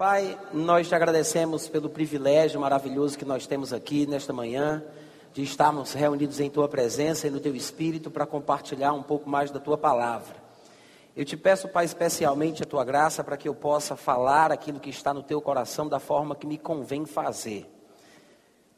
Pai, nós te agradecemos pelo privilégio maravilhoso que nós temos aqui nesta manhã, de estarmos reunidos em tua presença e no teu espírito para compartilhar um pouco mais da tua palavra. Eu te peço, Pai, especialmente a tua graça para que eu possa falar aquilo que está no teu coração da forma que me convém fazer.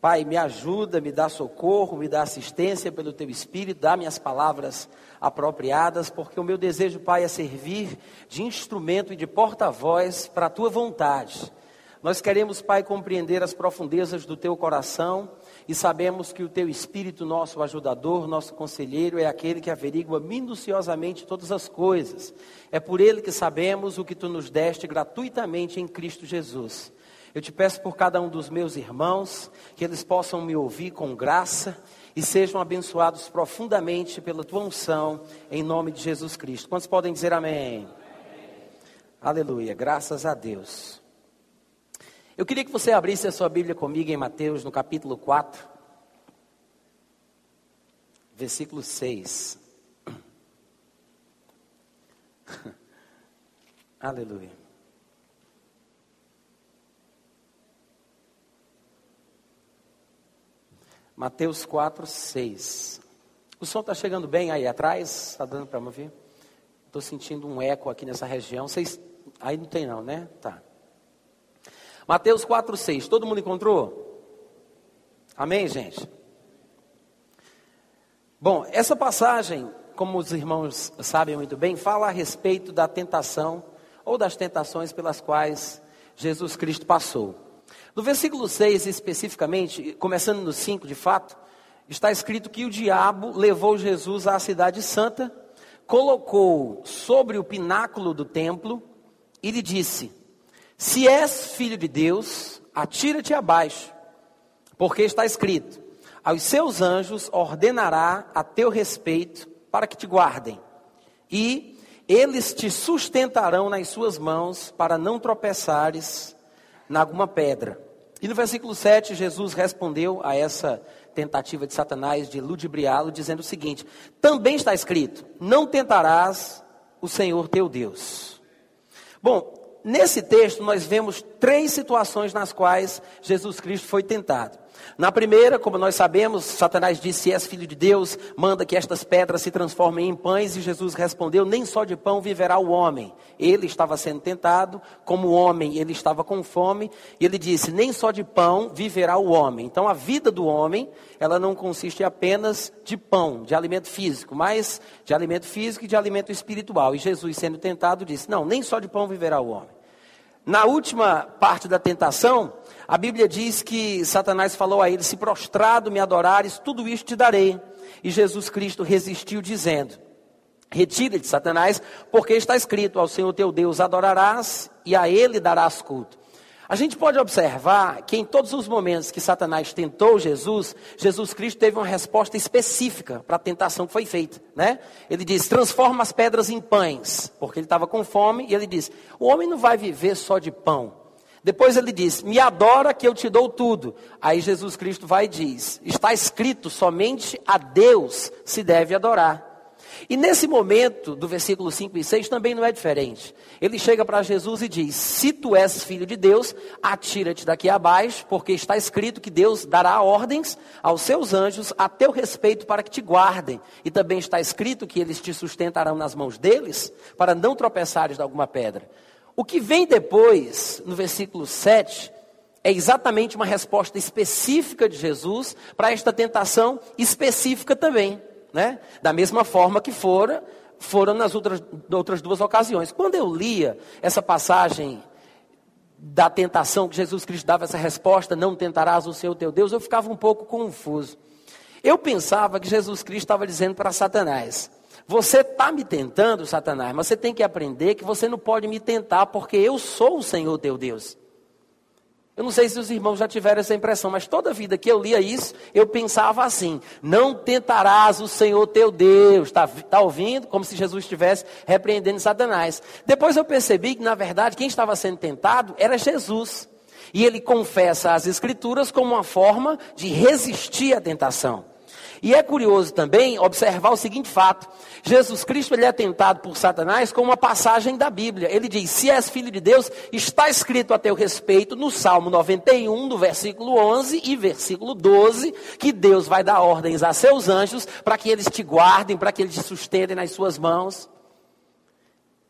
Pai, me ajuda, me dá socorro, me dá assistência pelo teu espírito, dá-me as palavras apropriadas, porque o meu desejo, Pai, é servir de instrumento e de porta-voz para a tua vontade. Nós queremos, Pai, compreender as profundezas do teu coração e sabemos que o teu espírito, nosso ajudador, nosso conselheiro, é aquele que averigua minuciosamente todas as coisas. É por ele que sabemos o que tu nos deste gratuitamente em Cristo Jesus. Eu te peço por cada um dos meus irmãos, que eles possam me ouvir com graça e sejam abençoados profundamente pela tua unção, em nome de Jesus Cristo. Quantos podem dizer amém? amém? Aleluia, graças a Deus. Eu queria que você abrisse a sua Bíblia comigo em Mateus, no capítulo 4, versículo 6. Aleluia. Mateus 4, 6. O som está chegando bem aí atrás? Está dando para me ouvir? Estou sentindo um eco aqui nessa região. Vocês... Aí não tem não, né? Tá. Mateus 4, 6. Todo mundo encontrou? Amém, gente? Bom, essa passagem, como os irmãos sabem muito bem, fala a respeito da tentação ou das tentações pelas quais Jesus Cristo passou. No versículo 6, especificamente, começando no 5 de fato, está escrito que o diabo levou Jesus à cidade santa, colocou sobre o pináculo do templo e lhe disse: Se és filho de Deus, atira-te abaixo, porque está escrito: Aos seus anjos ordenará a teu respeito para que te guardem, e eles te sustentarão nas suas mãos para não tropeçares em alguma pedra. E no versículo 7, Jesus respondeu a essa tentativa de Satanás de ludibriá-lo, dizendo o seguinte: Também está escrito: Não tentarás o Senhor teu Deus. Bom, nesse texto nós vemos três situações nas quais Jesus Cristo foi tentado. Na primeira, como nós sabemos, Satanás disse: Se és filho de Deus, manda que estas pedras se transformem em pães. E Jesus respondeu: Nem só de pão viverá o homem. Ele estava sendo tentado, como homem, ele estava com fome. E ele disse: Nem só de pão viverá o homem. Então a vida do homem, ela não consiste apenas de pão, de alimento físico, mas de alimento físico e de alimento espiritual. E Jesus, sendo tentado, disse: Não, nem só de pão viverá o homem. Na última parte da tentação, a Bíblia diz que Satanás falou a ele: Se prostrado me adorares, tudo isto te darei. E Jesus Cristo resistiu, dizendo: Retira-te, Satanás, porque está escrito: Ao Senhor teu Deus adorarás e a ele darás culto. A gente pode observar que em todos os momentos que Satanás tentou Jesus, Jesus Cristo teve uma resposta específica para a tentação que foi feita, né? Ele disse: "Transforma as pedras em pães", porque ele estava com fome, e ele disse: "O homem não vai viver só de pão, depois ele diz: Me adora que eu te dou tudo. Aí Jesus Cristo vai e diz: Está escrito, somente a Deus se deve adorar. E nesse momento, do versículo 5 e 6, também não é diferente. Ele chega para Jesus e diz: Se tu és filho de Deus, atira-te daqui abaixo, porque está escrito que Deus dará ordens aos seus anjos a teu respeito para que te guardem. E também está escrito que eles te sustentarão nas mãos deles, para não tropeçares de alguma pedra. O que vem depois, no versículo 7, é exatamente uma resposta específica de Jesus para esta tentação específica também. Né? Da mesma forma que fora, foram nas outras, outras duas ocasiões. Quando eu lia essa passagem da tentação que Jesus Cristo dava essa resposta, não tentarás o Senhor teu Deus, eu ficava um pouco confuso. Eu pensava que Jesus Cristo estava dizendo para Satanás: você está me tentando, Satanás, mas você tem que aprender que você não pode me tentar, porque eu sou o Senhor teu Deus. Eu não sei se os irmãos já tiveram essa impressão, mas toda vida que eu lia isso, eu pensava assim: não tentarás o Senhor teu Deus. Está tá ouvindo? Como se Jesus estivesse repreendendo Satanás. Depois eu percebi que, na verdade, quem estava sendo tentado era Jesus. E ele confessa as Escrituras como uma forma de resistir à tentação. E é curioso também observar o seguinte fato: Jesus Cristo ele é tentado por Satanás com uma passagem da Bíblia. Ele diz: Se és filho de Deus, está escrito a teu respeito no Salmo 91, do versículo 11 e versículo 12, que Deus vai dar ordens a seus anjos para que eles te guardem, para que eles te sustentem nas suas mãos.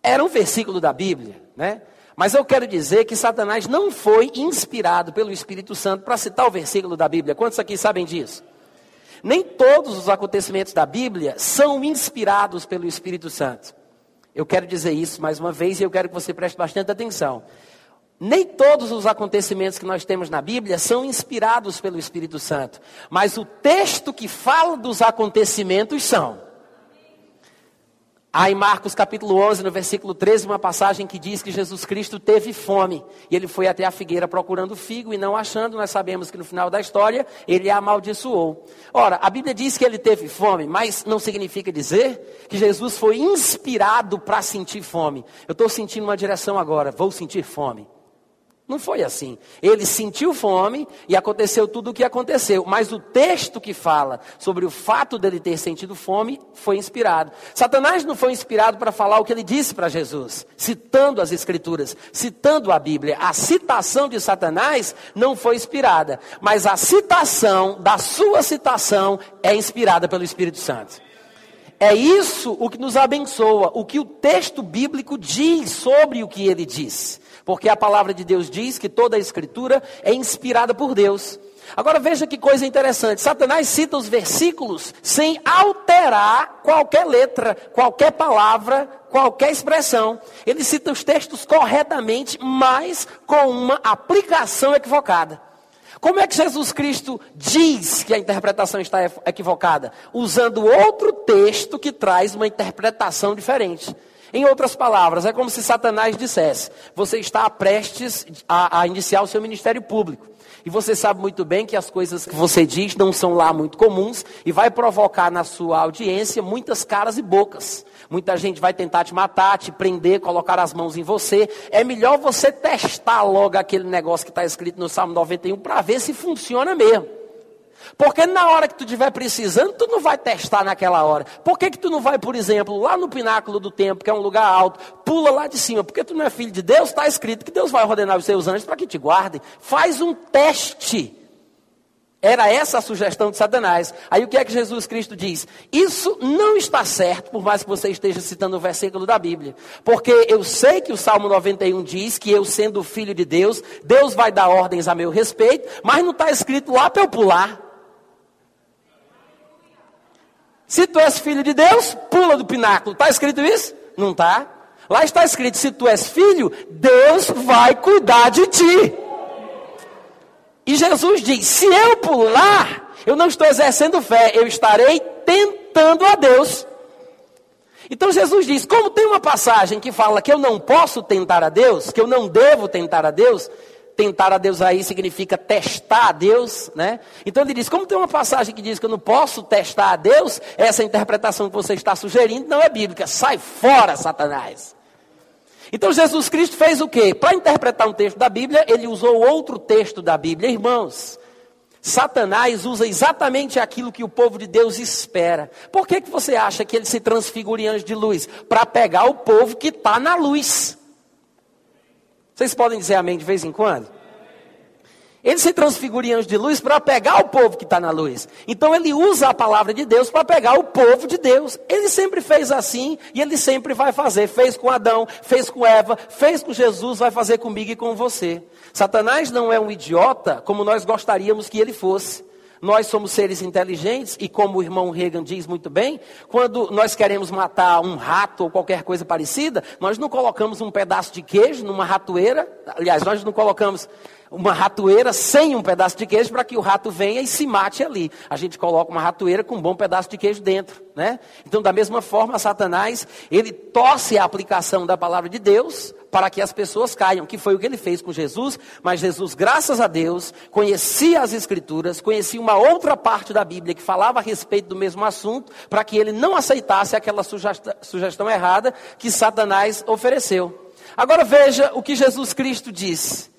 Era um versículo da Bíblia, né? Mas eu quero dizer que Satanás não foi inspirado pelo Espírito Santo para citar o versículo da Bíblia. Quantos aqui sabem disso? Nem todos os acontecimentos da Bíblia são inspirados pelo Espírito Santo. Eu quero dizer isso mais uma vez e eu quero que você preste bastante atenção. Nem todos os acontecimentos que nós temos na Bíblia são inspirados pelo Espírito Santo, mas o texto que fala dos acontecimentos são. Há em Marcos capítulo 11, no versículo 13, uma passagem que diz que Jesus Cristo teve fome. E ele foi até a figueira procurando figo e não achando. Nós sabemos que no final da história ele a amaldiçoou. Ora, a Bíblia diz que ele teve fome, mas não significa dizer que Jesus foi inspirado para sentir fome. Eu estou sentindo uma direção agora, vou sentir fome. Não foi assim. Ele sentiu fome e aconteceu tudo o que aconteceu. Mas o texto que fala sobre o fato dele ter sentido fome foi inspirado. Satanás não foi inspirado para falar o que ele disse para Jesus, citando as Escrituras, citando a Bíblia. A citação de Satanás não foi inspirada, mas a citação da sua citação é inspirada pelo Espírito Santo. É isso o que nos abençoa, o que o texto bíblico diz sobre o que ele diz. Porque a palavra de Deus diz que toda a escritura é inspirada por Deus. Agora veja que coisa interessante. Satanás cita os versículos sem alterar qualquer letra, qualquer palavra, qualquer expressão. Ele cita os textos corretamente, mas com uma aplicação equivocada. Como é que Jesus Cristo diz que a interpretação está equivocada? Usando outro texto que traz uma interpretação diferente. Em outras palavras, é como se Satanás dissesse: você está prestes a, a iniciar o seu ministério público. E você sabe muito bem que as coisas que você diz não são lá muito comuns e vai provocar na sua audiência muitas caras e bocas. Muita gente vai tentar te matar, te prender, colocar as mãos em você. É melhor você testar logo aquele negócio que está escrito no Salmo 91 para ver se funciona mesmo. Porque na hora que tu estiver precisando, tu não vai testar naquela hora. Por que, que tu não vai, por exemplo, lá no pináculo do templo, que é um lugar alto, pula lá de cima? Porque tu não é filho de Deus, está escrito que Deus vai ordenar os seus anjos para que te guardem. Faz um teste. Era essa a sugestão de Satanás. Aí o que é que Jesus Cristo diz? Isso não está certo, por mais que você esteja citando o versículo da Bíblia. Porque eu sei que o Salmo 91 diz que eu, sendo filho de Deus, Deus vai dar ordens a meu respeito, mas não está escrito lá para eu pular. Se tu és filho de Deus, pula do pináculo. Está escrito isso? Não está. Lá está escrito: se tu és filho, Deus vai cuidar de ti. E Jesus diz: se eu pular, eu não estou exercendo fé, eu estarei tentando a Deus. Então Jesus diz: como tem uma passagem que fala que eu não posso tentar a Deus, que eu não devo tentar a Deus, tentar a Deus aí significa testar a Deus, né? Então ele diz: como tem uma passagem que diz que eu não posso testar a Deus, essa interpretação que você está sugerindo não é bíblica. Sai fora, Satanás. Então Jesus Cristo fez o quê? Para interpretar um texto da Bíblia, ele usou outro texto da Bíblia. Irmãos, Satanás usa exatamente aquilo que o povo de Deus espera. Por que, que você acha que ele se transfigura em anjo de luz? Para pegar o povo que está na luz. Vocês podem dizer amém de vez em quando? Ele se transfigura em anjo de luz para pegar o povo que está na luz. Então ele usa a palavra de Deus para pegar o povo de Deus. Ele sempre fez assim e ele sempre vai fazer. Fez com Adão, fez com Eva, fez com Jesus, vai fazer comigo e com você. Satanás não é um idiota como nós gostaríamos que ele fosse. Nós somos seres inteligentes e, como o irmão Reagan diz muito bem, quando nós queremos matar um rato ou qualquer coisa parecida, nós não colocamos um pedaço de queijo numa ratoeira. Aliás, nós não colocamos uma ratoeira sem um pedaço de queijo para que o rato venha e se mate ali. A gente coloca uma ratoeira com um bom pedaço de queijo dentro, né? Então, da mesma forma, Satanás, ele torce a aplicação da palavra de Deus para que as pessoas caiam, que foi o que ele fez com Jesus, mas Jesus, graças a Deus, conhecia as escrituras, conhecia uma outra parte da Bíblia que falava a respeito do mesmo assunto, para que ele não aceitasse aquela sugestão, sugestão errada que Satanás ofereceu. Agora veja o que Jesus Cristo disse.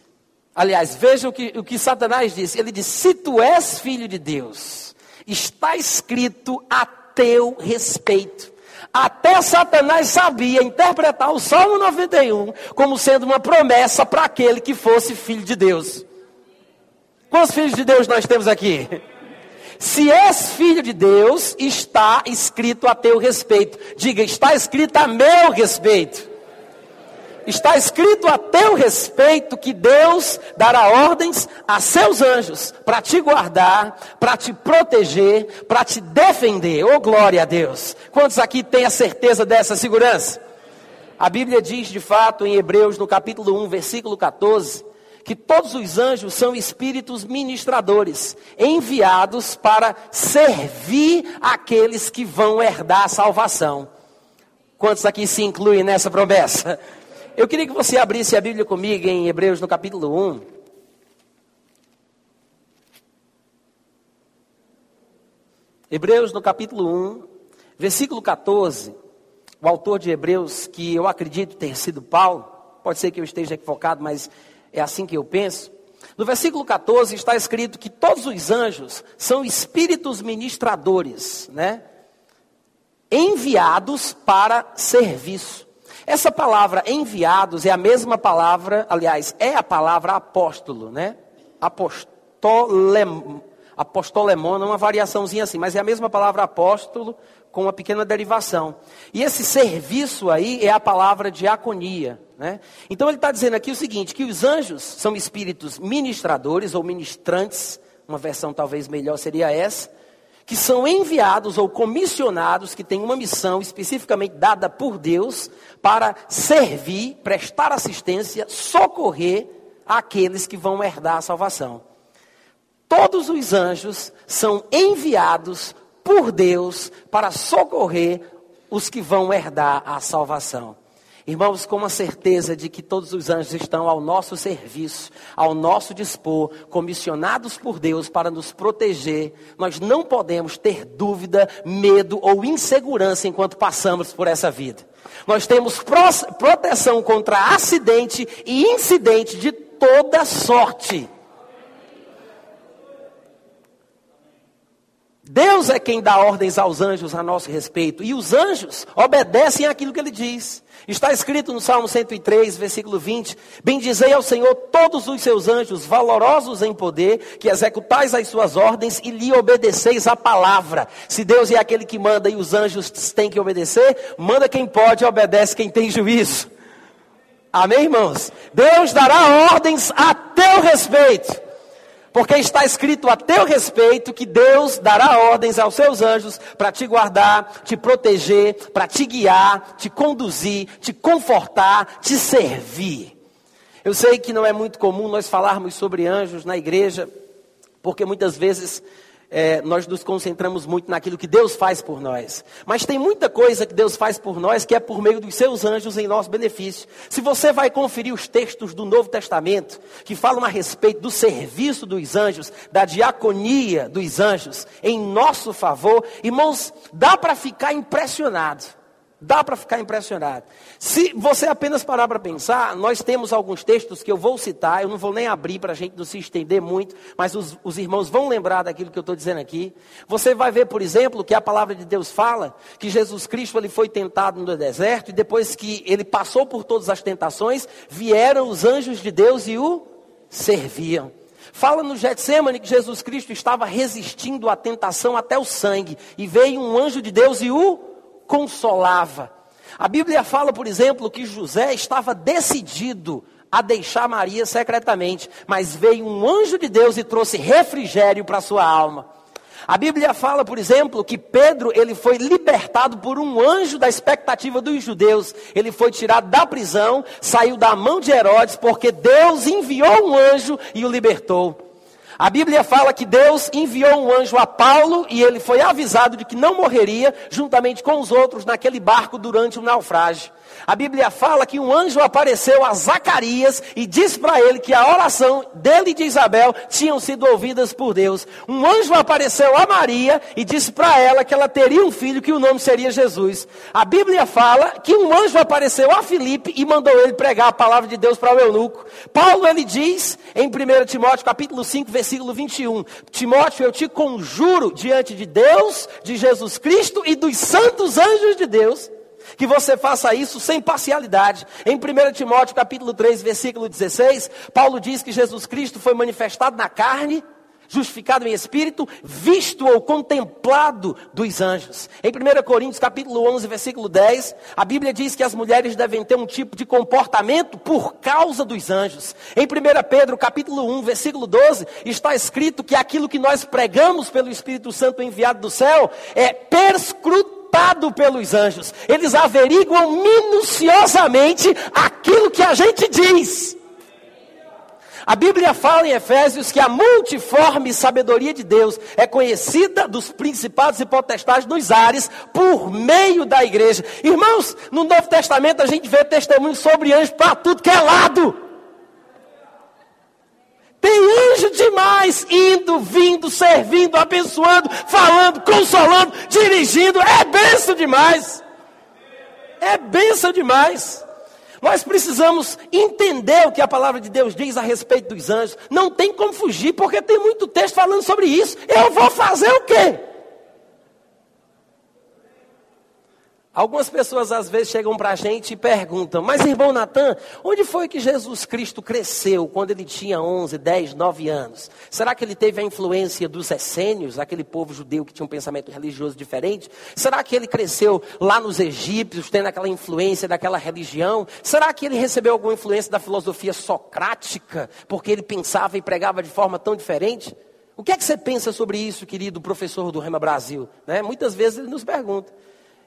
Aliás, veja o que, o que Satanás disse. Ele disse: Se tu és filho de Deus, Está escrito a teu respeito. Até Satanás sabia interpretar o Salmo 91 como sendo uma promessa para aquele que fosse filho de Deus. Quantos filhos de Deus nós temos aqui? Se és filho de Deus, está escrito a teu respeito. Diga, está escrito a meu respeito. Está escrito a teu respeito que Deus dará ordens a seus anjos para te guardar, para te proteger, para te defender. Oh, glória a Deus. Quantos aqui têm a certeza dessa segurança? A Bíblia diz de fato em Hebreus, no capítulo 1, versículo 14, que todos os anjos são espíritos ministradores, enviados para servir aqueles que vão herdar a salvação. Quantos aqui se incluem nessa promessa? Eu queria que você abrisse a Bíblia comigo em Hebreus no capítulo 1. Hebreus no capítulo 1, versículo 14. O autor de Hebreus, que eu acredito ter sido Paulo, pode ser que eu esteja equivocado, mas é assim que eu penso. No versículo 14 está escrito que todos os anjos são espíritos ministradores, né? Enviados para serviço. Essa palavra enviados é a mesma palavra, aliás, é a palavra apóstolo, né? Apostolem, apostolemona, uma variaçãozinha assim, mas é a mesma palavra apóstolo com uma pequena derivação. E esse serviço aí é a palavra diaconia, né? Então ele está dizendo aqui o seguinte, que os anjos são espíritos ministradores ou ministrantes, uma versão talvez melhor seria essa, que são enviados ou comissionados, que têm uma missão especificamente dada por Deus para servir, prestar assistência, socorrer aqueles que vão herdar a salvação. Todos os anjos são enviados por Deus para socorrer os que vão herdar a salvação. Irmãos, com a certeza de que todos os anjos estão ao nosso serviço, ao nosso dispor, comissionados por Deus para nos proteger, nós não podemos ter dúvida, medo ou insegurança enquanto passamos por essa vida. Nós temos proteção contra acidente e incidente de toda sorte. Deus é quem dá ordens aos anjos a nosso respeito, e os anjos obedecem aquilo que ele diz. Está escrito no Salmo 103, versículo 20: Bendizei ao Senhor todos os seus anjos, valorosos em poder, que executais as suas ordens e lhe obedeceis a palavra. Se Deus é aquele que manda e os anjos têm que obedecer, manda quem pode obedece quem tem juízo. Amém, irmãos? Deus dará ordens a teu respeito. Porque está escrito a teu respeito que Deus dará ordens aos seus anjos para te guardar, te proteger, para te guiar, te conduzir, te confortar, te servir. Eu sei que não é muito comum nós falarmos sobre anjos na igreja, porque muitas vezes é, nós nos concentramos muito naquilo que Deus faz por nós. Mas tem muita coisa que Deus faz por nós que é por meio dos seus anjos em nosso benefício. Se você vai conferir os textos do Novo Testamento, que falam a respeito do serviço dos anjos, da diaconia dos anjos em nosso favor, irmãos, dá para ficar impressionado. Dá para ficar impressionado. Se você apenas parar para pensar, nós temos alguns textos que eu vou citar, eu não vou nem abrir para a gente não se estender muito, mas os, os irmãos vão lembrar daquilo que eu estou dizendo aqui. Você vai ver, por exemplo, que a palavra de Deus fala que Jesus Cristo ele foi tentado no deserto e depois que ele passou por todas as tentações, vieram os anjos de Deus e o serviam. Fala no Getsemane que Jesus Cristo estava resistindo à tentação até o sangue e veio um anjo de Deus e o consolava. A Bíblia fala, por exemplo, que José estava decidido a deixar Maria secretamente, mas veio um anjo de Deus e trouxe refrigério para sua alma. A Bíblia fala, por exemplo, que Pedro ele foi libertado por um anjo da expectativa dos judeus. Ele foi tirado da prisão, saiu da mão de Herodes, porque Deus enviou um anjo e o libertou. A Bíblia fala que Deus enviou um anjo a Paulo e ele foi avisado de que não morreria juntamente com os outros naquele barco durante o naufrágio. A Bíblia fala que um anjo apareceu a Zacarias e disse para ele que a oração dele e de Isabel tinham sido ouvidas por Deus. Um anjo apareceu a Maria e disse para ela que ela teria um filho que o nome seria Jesus. A Bíblia fala que um anjo apareceu a Filipe e mandou ele pregar a palavra de Deus para o eunuco. Paulo ele diz em 1 Timóteo capítulo 5, versículo 21, Timóteo, eu te conjuro diante de Deus, de Jesus Cristo e dos santos anjos de Deus, que você faça isso sem parcialidade. Em 1 Timóteo capítulo 3, versículo 16, Paulo diz que Jesus Cristo foi manifestado na carne, justificado em espírito, visto ou contemplado dos anjos. Em 1 Coríntios capítulo 11, versículo 10, a Bíblia diz que as mulheres devem ter um tipo de comportamento por causa dos anjos. Em 1 Pedro capítulo 1, versículo 12, está escrito que aquilo que nós pregamos pelo Espírito Santo enviado do céu é perscrutado pelos anjos. Eles averiguam minuciosamente aquilo que a gente diz. A Bíblia fala em Efésios que a multiforme sabedoria de Deus é conhecida dos principados e potestades nos ares por meio da igreja. Irmãos, no Novo Testamento a gente vê testemunhos sobre anjos para tudo que é lado. Tem anjo demais indo, vindo, servindo, abençoando, falando, consolando, dirigindo. É benção demais. É benção demais. Nós precisamos entender o que a palavra de Deus diz a respeito dos anjos. Não tem como fugir, porque tem muito texto falando sobre isso. Eu vou fazer o quê? Algumas pessoas às vezes chegam para a gente e perguntam, mas irmão Natan, onde foi que Jesus Cristo cresceu quando ele tinha 11, 10, 9 anos? Será que ele teve a influência dos essênios, aquele povo judeu que tinha um pensamento religioso diferente? Será que ele cresceu lá nos egípcios, tendo aquela influência daquela religião? Será que ele recebeu alguma influência da filosofia socrática, porque ele pensava e pregava de forma tão diferente? O que é que você pensa sobre isso, querido professor do Rema Brasil? Né? Muitas vezes ele nos pergunta.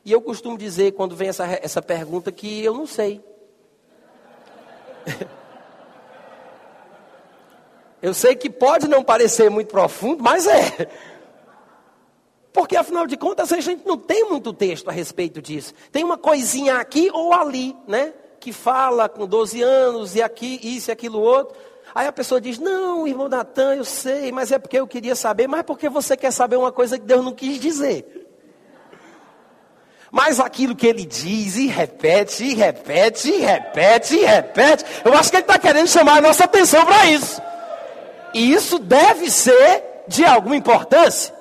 E eu costumo dizer, quando vem essa, essa pergunta, que eu não sei. eu sei que pode não parecer muito profundo, mas é. Porque afinal de contas a gente não tem muito texto a respeito disso. Tem uma coisinha aqui ou ali, né? Que fala com 12 anos e aqui, isso e aquilo outro. Aí a pessoa diz: Não, irmão Natan, eu sei, mas é porque eu queria saber, mas é porque você quer saber uma coisa que Deus não quis dizer. Mas aquilo que ele diz e repete, e repete, e repete, e repete, eu acho que ele está querendo chamar a nossa atenção para isso. E isso deve ser de alguma importância.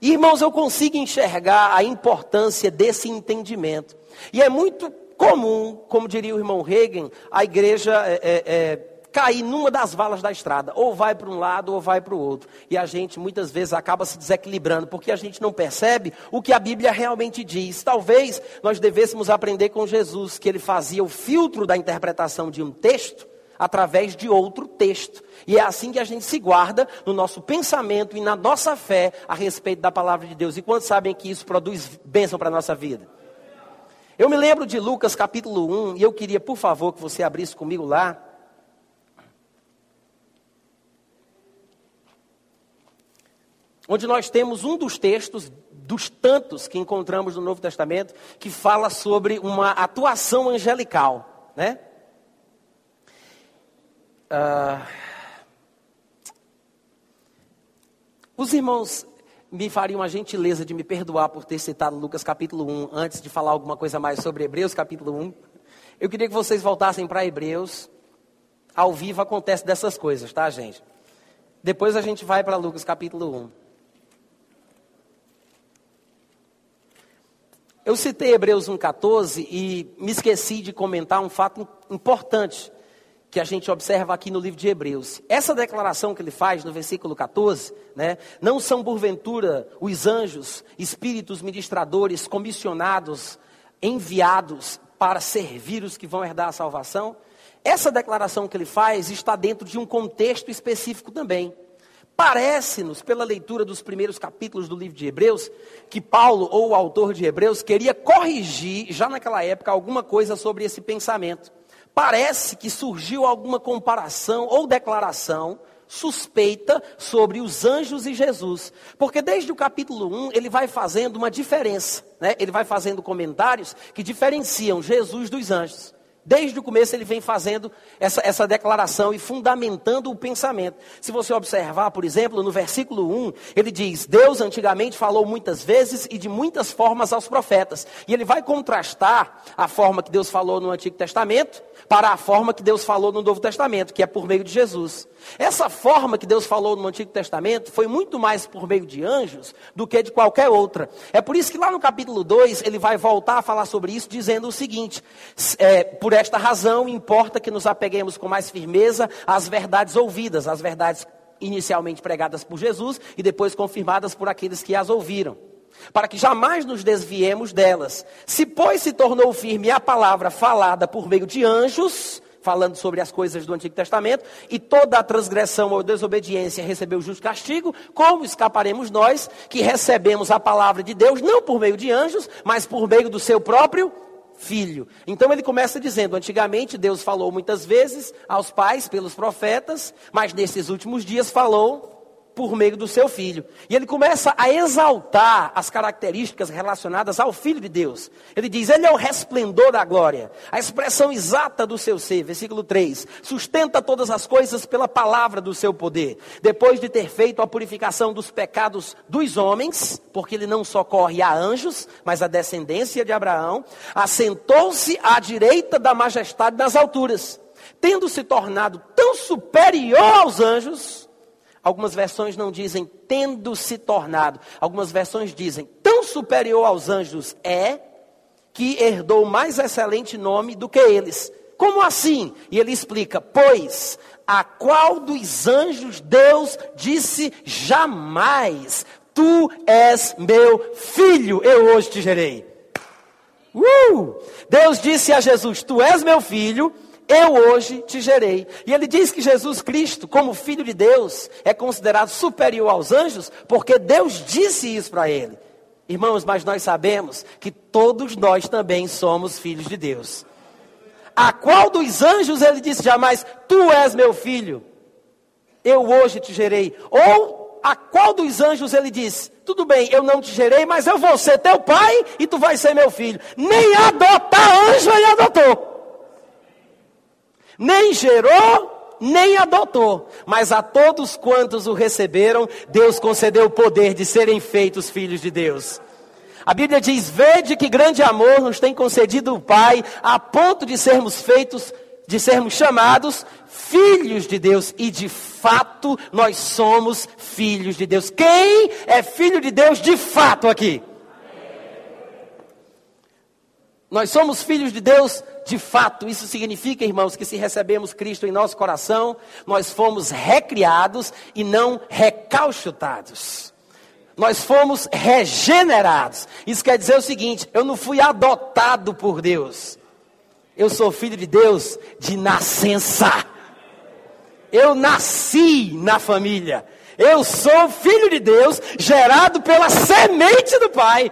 Irmãos, eu consigo enxergar a importância desse entendimento. E é muito comum, como diria o irmão Reagan, a igreja é, é, é cair numa das valas da estrada, ou vai para um lado ou vai para o outro. E a gente muitas vezes acaba se desequilibrando, porque a gente não percebe o que a Bíblia realmente diz. Talvez nós devêssemos aprender com Jesus, que ele fazia o filtro da interpretação de um texto através de outro texto. E é assim que a gente se guarda no nosso pensamento e na nossa fé a respeito da palavra de Deus. E quantos sabem que isso produz bênção para a nossa vida? Eu me lembro de Lucas capítulo 1, e eu queria, por favor, que você abrisse comigo lá. Onde nós temos um dos textos, dos tantos que encontramos no Novo Testamento, que fala sobre uma atuação angelical. Né? Uh, os irmãos me fariam a gentileza de me perdoar por ter citado Lucas capítulo 1 antes de falar alguma coisa mais sobre Hebreus capítulo 1. Eu queria que vocês voltassem para Hebreus. Ao vivo acontece dessas coisas, tá, gente? Depois a gente vai para Lucas capítulo 1. Eu citei Hebreus 1,14 e me esqueci de comentar um fato importante que a gente observa aqui no livro de Hebreus. Essa declaração que ele faz no versículo 14, né, não são porventura os anjos, espíritos ministradores, comissionados, enviados para servir os que vão herdar a salvação? Essa declaração que ele faz está dentro de um contexto específico também. Parece-nos, pela leitura dos primeiros capítulos do livro de Hebreus, que Paulo, ou o autor de Hebreus, queria corrigir, já naquela época, alguma coisa sobre esse pensamento. Parece que surgiu alguma comparação ou declaração suspeita sobre os anjos e Jesus. Porque desde o capítulo 1 ele vai fazendo uma diferença, né? ele vai fazendo comentários que diferenciam Jesus dos anjos. Desde o começo ele vem fazendo essa, essa declaração e fundamentando o pensamento. Se você observar, por exemplo, no versículo 1, ele diz: Deus antigamente falou muitas vezes e de muitas formas aos profetas. E ele vai contrastar a forma que Deus falou no Antigo Testamento para a forma que Deus falou no Novo Testamento, que é por meio de Jesus. Essa forma que Deus falou no Antigo Testamento foi muito mais por meio de anjos do que de qualquer outra. É por isso que lá no capítulo 2 ele vai voltar a falar sobre isso, dizendo o seguinte: é, por esta razão importa que nos apeguemos com mais firmeza às verdades ouvidas, às verdades inicialmente pregadas por Jesus e depois confirmadas por aqueles que as ouviram para que jamais nos desviemos delas. Se, pois, se tornou firme a palavra falada por meio de anjos, falando sobre as coisas do Antigo Testamento, e toda a transgressão ou desobediência recebeu justo castigo, como escaparemos nós, que recebemos a palavra de Deus, não por meio de anjos, mas por meio do seu próprio filho. Então ele começa dizendo: antigamente Deus falou muitas vezes aos pais pelos profetas, mas nesses últimos dias falou por meio do seu filho. E ele começa a exaltar as características relacionadas ao filho de Deus. Ele diz: Ele é o resplendor da glória, a expressão exata do seu ser. Versículo 3: Sustenta todas as coisas pela palavra do seu poder. Depois de ter feito a purificação dos pecados dos homens, porque ele não socorre a anjos, mas a descendência de Abraão, assentou-se à direita da majestade nas alturas, tendo se tornado tão superior aos anjos Algumas versões não dizem tendo se tornado. Algumas versões dizem tão superior aos anjos é que herdou mais excelente nome do que eles. Como assim? E ele explica: pois a qual dos anjos Deus disse jamais: Tu és meu filho, eu hoje te gerei. Uh! Deus disse a Jesus: Tu és meu filho, eu hoje te gerei. E ele diz que Jesus Cristo, como filho de Deus, é considerado superior aos anjos, porque Deus disse isso para ele. Irmãos, mas nós sabemos que todos nós também somos filhos de Deus. A qual dos anjos ele disse jamais: Tu és meu filho, eu hoje te gerei? Ou a qual dos anjos ele disse: Tudo bem, eu não te gerei, mas eu vou ser teu pai e tu vais ser meu filho. Nem adotar anjo ele adotou nem gerou, nem adotou, mas a todos quantos o receberam, Deus concedeu o poder de serem feitos filhos de Deus. A Bíblia diz: Vede que grande amor nos tem concedido o Pai, a ponto de sermos feitos, de sermos chamados filhos de Deus, e de fato nós somos filhos de Deus. Quem é filho de Deus de fato aqui? Nós somos filhos de Deus de fato. Isso significa, irmãos, que se recebemos Cristo em nosso coração, nós fomos recriados e não recalchutados. Nós fomos regenerados. Isso quer dizer o seguinte: eu não fui adotado por Deus. Eu sou filho de Deus de nascença. Eu nasci na família. Eu sou filho de Deus, gerado pela semente do Pai.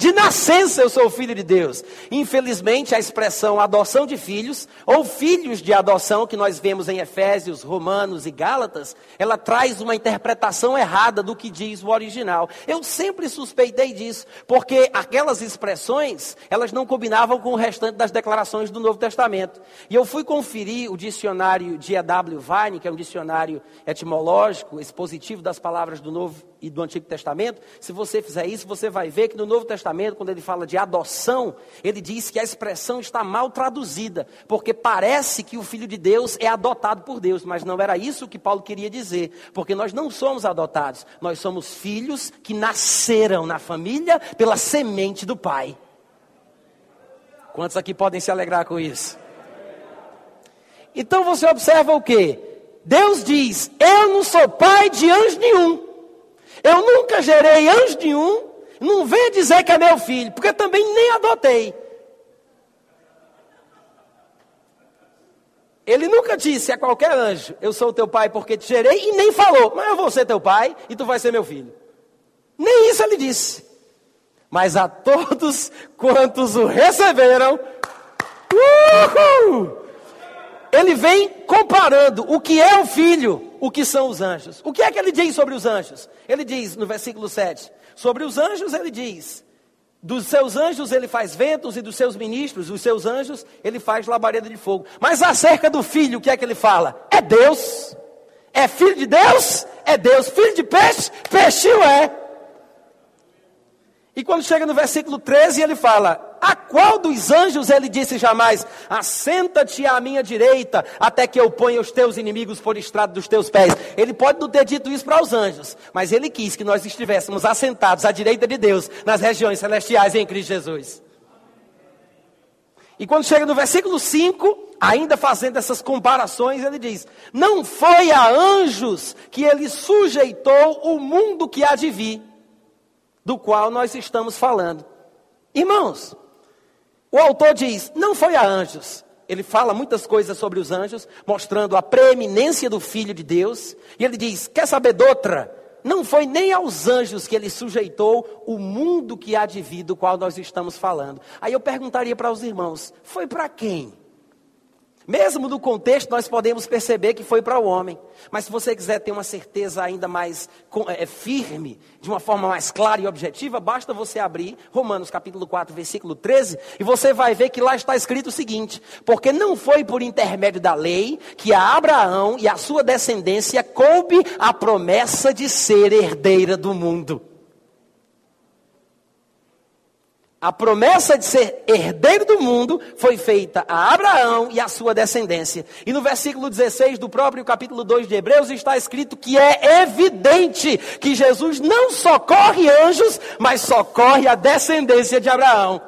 De nascença eu sou filho de Deus. Infelizmente, a expressão adoção de filhos, ou filhos de adoção, que nós vemos em Efésios, Romanos e Gálatas, ela traz uma interpretação errada do que diz o original. Eu sempre suspeitei disso, porque aquelas expressões, elas não combinavam com o restante das declarações do Novo Testamento. E eu fui conferir o dicionário de E.W. Vine, que é um dicionário etimológico, expositivo das palavras do Novo e do Antigo Testamento, se você fizer isso, você vai ver que no Novo Testamento, quando ele fala de adoção, ele diz que a expressão está mal traduzida, porque parece que o Filho de Deus é adotado por Deus, mas não era isso que Paulo queria dizer, porque nós não somos adotados, nós somos filhos que nasceram na família pela semente do Pai. Quantos aqui podem se alegrar com isso? Então você observa o que? Deus diz: Eu não sou pai de anjo nenhum. Eu nunca gerei anjo nenhum, não venha dizer que é meu filho, porque também nem adotei. Ele nunca disse a qualquer anjo, eu sou teu pai porque te gerei, e nem falou, mas eu vou ser teu pai e tu vai ser meu filho. Nem isso ele disse. Mas a todos quantos o receberam, uhul, ele vem comparando o que é o filho, o que são os anjos. O que é que ele diz sobre os anjos? Ele diz no versículo 7: Sobre os anjos, ele diz: Dos seus anjos ele faz ventos, e dos seus ministros, os seus anjos, ele faz labareda de fogo. Mas acerca do filho, o que é que ele fala? É Deus. É filho de Deus? É Deus. Filho de peixe? Peixinho é. E quando chega no versículo 13, ele fala: A qual dos anjos ele disse jamais: Assenta-te à minha direita, até que eu ponha os teus inimigos por estrado dos teus pés. Ele pode não ter dito isso para os anjos, mas ele quis que nós estivéssemos assentados à direita de Deus, nas regiões celestiais em Cristo Jesus. E quando chega no versículo 5, ainda fazendo essas comparações, ele diz: Não foi a anjos que ele sujeitou o mundo que há de vir do qual nós estamos falando. Irmãos, o autor diz: não foi a anjos. Ele fala muitas coisas sobre os anjos, mostrando a preeminência do Filho de Deus. E ele diz: quer saber de outra? Não foi nem aos anjos que ele sujeitou o mundo que há de vir, do qual nós estamos falando. Aí eu perguntaria para os irmãos: foi para quem? Mesmo no contexto, nós podemos perceber que foi para o homem. Mas se você quiser ter uma certeza ainda mais é, firme, de uma forma mais clara e objetiva, basta você abrir Romanos capítulo 4, versículo 13, e você vai ver que lá está escrito o seguinte: Porque não foi por intermédio da lei que a Abraão e a sua descendência coube a promessa de ser herdeira do mundo. A promessa de ser herdeiro do mundo foi feita a Abraão e a sua descendência. E no versículo 16 do próprio capítulo 2 de Hebreus está escrito que é evidente que Jesus não socorre anjos, mas socorre a descendência de Abraão.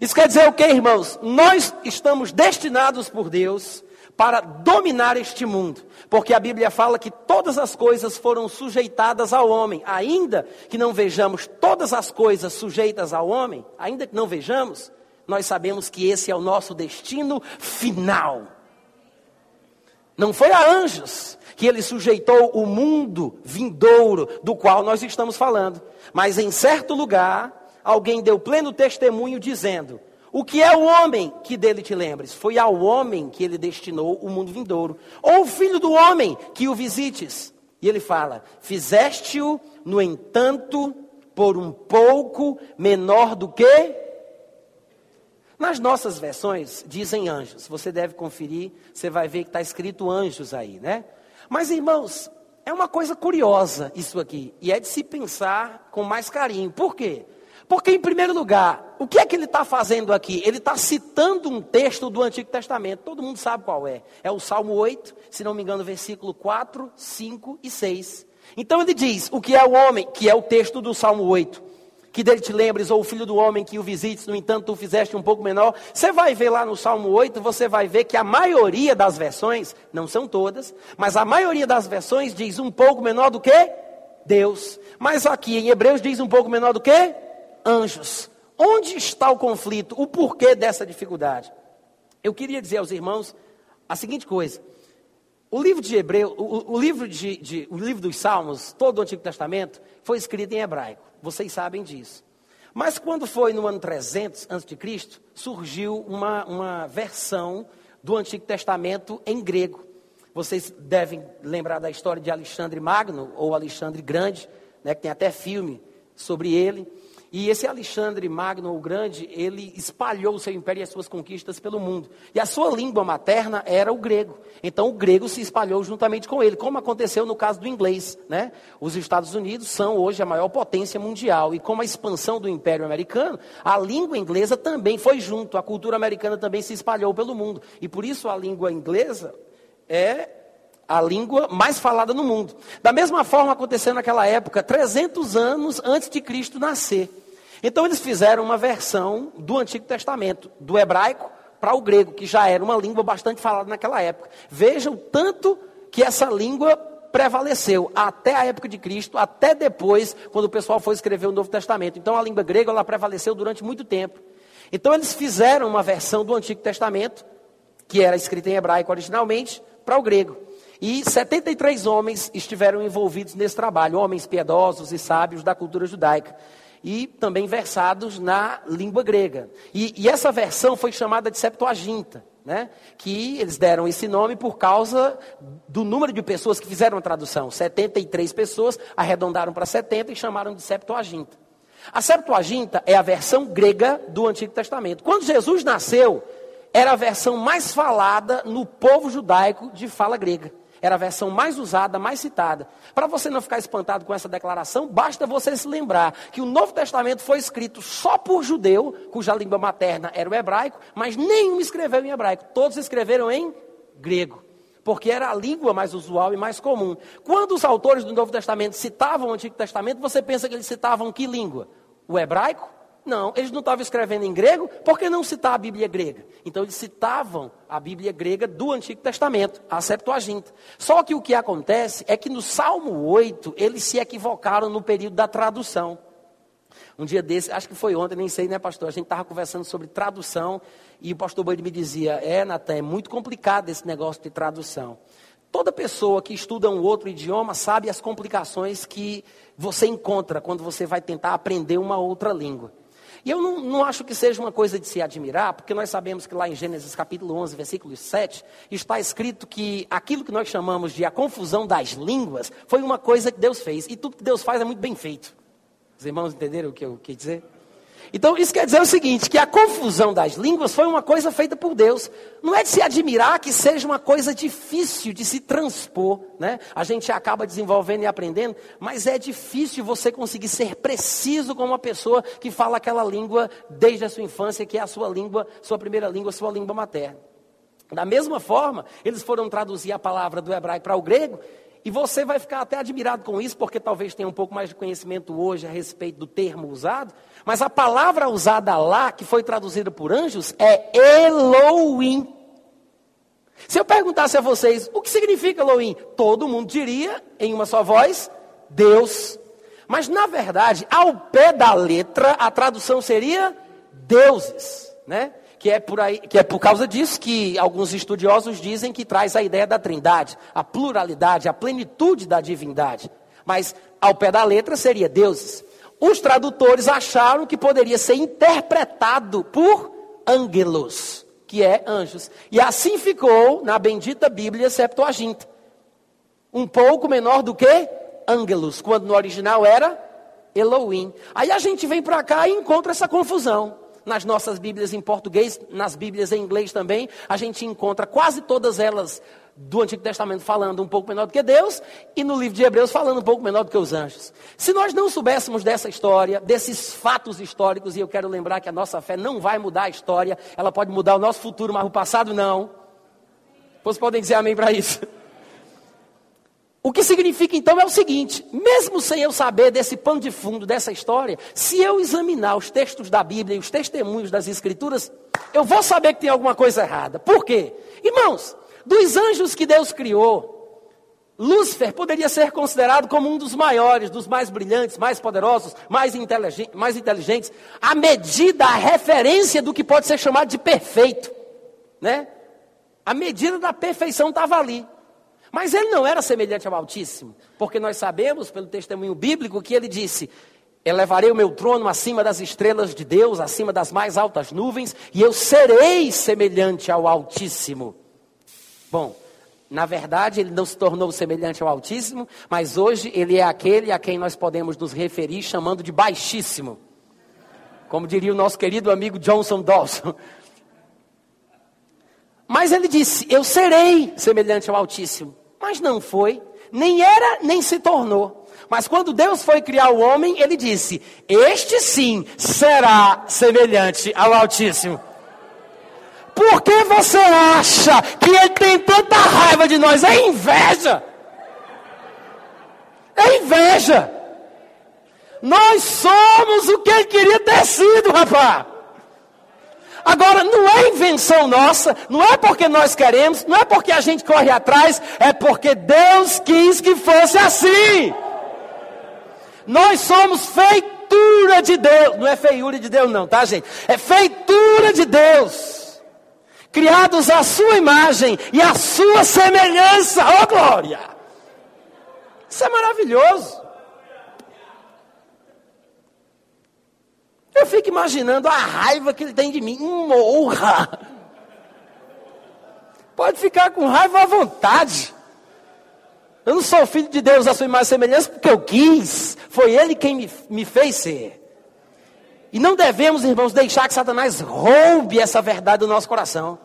Isso quer dizer o que, irmãos? Nós estamos destinados por Deus para dominar este mundo. Porque a Bíblia fala que todas as coisas foram sujeitadas ao homem, ainda que não vejamos todas as coisas sujeitas ao homem, ainda que não vejamos, nós sabemos que esse é o nosso destino final. Não foi a anjos que ele sujeitou o mundo vindouro do qual nós estamos falando, mas em certo lugar, alguém deu pleno testemunho dizendo: o que é o homem que dele te lembres? Foi ao homem que ele destinou o mundo vindouro. Ou o filho do homem que o visites. E ele fala: Fizeste-o, no entanto, por um pouco menor do que. Nas nossas versões dizem anjos. Você deve conferir, você vai ver que está escrito anjos aí, né? Mas irmãos, é uma coisa curiosa isso aqui. E é de se pensar com mais carinho. Por quê? Porque, em primeiro lugar, o que é que ele está fazendo aqui? Ele está citando um texto do Antigo Testamento. Todo mundo sabe qual é. É o Salmo 8, se não me engano, versículo 4, 5 e 6. Então ele diz: O que é o homem? Que é o texto do Salmo 8. Que dele te lembres, ou o filho do homem que o visites, no entanto, tu fizeste um pouco menor. Você vai ver lá no Salmo 8, você vai ver que a maioria das versões, não são todas, mas a maioria das versões diz um pouco menor do que Deus. Mas aqui em Hebreus diz um pouco menor do que anjos. Onde está o conflito? O porquê dessa dificuldade? Eu queria dizer aos irmãos a seguinte coisa. O livro de Hebreu, o, o livro, de, de, o livro dos Salmos, todo o Antigo Testamento, foi escrito em hebraico. Vocês sabem disso. Mas quando foi no ano 300 a.C., surgiu uma, uma versão do Antigo Testamento em grego. Vocês devem lembrar da história de Alexandre Magno, ou Alexandre Grande, né, que tem até filme sobre ele. E esse Alexandre Magno, o Grande, ele espalhou o seu império e as suas conquistas pelo mundo. E a sua língua materna era o grego. Então o grego se espalhou juntamente com ele, como aconteceu no caso do inglês. Né? Os Estados Unidos são hoje a maior potência mundial. E com a expansão do Império Americano, a língua inglesa também foi junto. A cultura americana também se espalhou pelo mundo. E por isso a língua inglesa é a língua mais falada no mundo. Da mesma forma aconteceu naquela época, 300 anos antes de Cristo nascer. Então eles fizeram uma versão do Antigo Testamento, do hebraico para o grego, que já era uma língua bastante falada naquela época. Vejam tanto que essa língua prevaleceu até a época de Cristo, até depois, quando o pessoal foi escrever o Novo Testamento. Então a língua grega ela prevaleceu durante muito tempo. Então eles fizeram uma versão do Antigo Testamento, que era escrita em hebraico originalmente, para o grego. E 73 homens estiveram envolvidos nesse trabalho, homens piedosos e sábios da cultura judaica. e também versados na língua grega. E, e essa versão foi chamada de Septuaginta. Né? que eles deram esse nome por causa do número de pessoas que fizeram a tradução. 73 pessoas arredondaram para 70 e chamaram de Septuaginta. A Septuaginta é a versão grega do Antigo Testamento. Quando Jesus nasceu, era a versão mais falada no povo judaico de fala grega. Era a versão mais usada, mais citada. Para você não ficar espantado com essa declaração, basta você se lembrar que o Novo Testamento foi escrito só por judeu, cuja língua materna era o hebraico, mas nenhum escreveu em hebraico. Todos escreveram em grego. Porque era a língua mais usual e mais comum. Quando os autores do Novo Testamento citavam o Antigo Testamento, você pensa que eles citavam que língua? O hebraico? Não, eles não estavam escrevendo em grego, por que não citar a Bíblia grega? Então eles citavam a Bíblia grega do Antigo Testamento, a Septuaginta. Só que o que acontece é que no Salmo 8, eles se equivocaram no período da tradução. Um dia desse, acho que foi ontem, nem sei, né, pastor? A gente estava conversando sobre tradução e o pastor Boide me dizia: É, Natan, é muito complicado esse negócio de tradução. Toda pessoa que estuda um outro idioma sabe as complicações que você encontra quando você vai tentar aprender uma outra língua. E eu não, não, acho que seja uma coisa de se admirar, porque nós sabemos que lá em Gênesis capítulo 11, versículo 7, está escrito que aquilo que nós chamamos de a confusão das línguas foi uma coisa que Deus fez. E tudo que Deus faz é muito bem feito. Os irmãos entenderam o que eu quis dizer? Então, isso quer dizer o seguinte: que a confusão das línguas foi uma coisa feita por Deus. Não é de se admirar que seja uma coisa difícil de se transpor. Né? A gente acaba desenvolvendo e aprendendo, mas é difícil você conseguir ser preciso com uma pessoa que fala aquela língua desde a sua infância, que é a sua língua, sua primeira língua, sua língua materna. Da mesma forma, eles foram traduzir a palavra do hebraico para o grego, e você vai ficar até admirado com isso, porque talvez tenha um pouco mais de conhecimento hoje a respeito do termo usado. Mas a palavra usada lá, que foi traduzida por anjos, é Elohim. Se eu perguntasse a vocês o que significa Elohim, todo mundo diria, em uma só voz, Deus. Mas na verdade, ao pé da letra, a tradução seria deuses, né? Que é, por aí, que é por causa disso que alguns estudiosos dizem que traz a ideia da trindade, a pluralidade, a plenitude da divindade. Mas ao pé da letra seria deuses. Os tradutores acharam que poderia ser interpretado por ângelos, que é anjos. E assim ficou na bendita Bíblia Septuaginta. Um pouco menor do que ângelos, quando no original era Elohim. Aí a gente vem para cá e encontra essa confusão. Nas nossas Bíblias em português, nas Bíblias em inglês também, a gente encontra quase todas elas do Antigo Testamento falando um pouco menor do que Deus, e no livro de Hebreus falando um pouco menor do que os anjos. Se nós não soubéssemos dessa história, desses fatos históricos, e eu quero lembrar que a nossa fé não vai mudar a história, ela pode mudar o nosso futuro, mas o passado não. Vocês podem dizer amém para isso? O que significa então é o seguinte: mesmo sem eu saber desse pano de fundo dessa história, se eu examinar os textos da Bíblia e os testemunhos das Escrituras, eu vou saber que tem alguma coisa errada. Por quê? Irmãos, dos anjos que Deus criou, Lúcifer poderia ser considerado como um dos maiores, dos mais brilhantes, mais poderosos, mais, inteligentes, mais inteligentes, à medida, a referência do que pode ser chamado de perfeito, né? A medida da perfeição estava ali. Mas ele não era semelhante ao Altíssimo, porque nós sabemos, pelo testemunho bíblico, que ele disse: Elevarei o meu trono acima das estrelas de Deus, acima das mais altas nuvens, e eu serei semelhante ao Altíssimo. Bom, na verdade, ele não se tornou semelhante ao Altíssimo, mas hoje ele é aquele a quem nós podemos nos referir chamando de Baixíssimo. Como diria o nosso querido amigo Johnson Dawson. Mas ele disse: Eu serei semelhante ao Altíssimo. Mas não foi, nem era, nem se tornou. Mas quando Deus foi criar o homem, ele disse: Este sim será semelhante ao Altíssimo. Por que você acha que ele tem tanta raiva de nós? É inveja. É inveja. Nós somos o que ele queria ter sido, rapaz. Agora, não é invenção nossa, não é porque nós queremos, não é porque a gente corre atrás, é porque Deus quis que fosse assim. Nós somos feitura de Deus, não é feiura de Deus, não, tá, gente? É feitura de Deus criados à sua imagem e à sua semelhança. Oh glória! Isso é maravilhoso. Eu fico imaginando a raiva que ele tem de mim. Morra! Pode ficar com raiva à vontade. Eu não sou filho de Deus a sua imagem e semelhança porque eu quis. Foi Ele quem me, me fez ser. E não devemos, irmãos, deixar que Satanás roube essa verdade do nosso coração.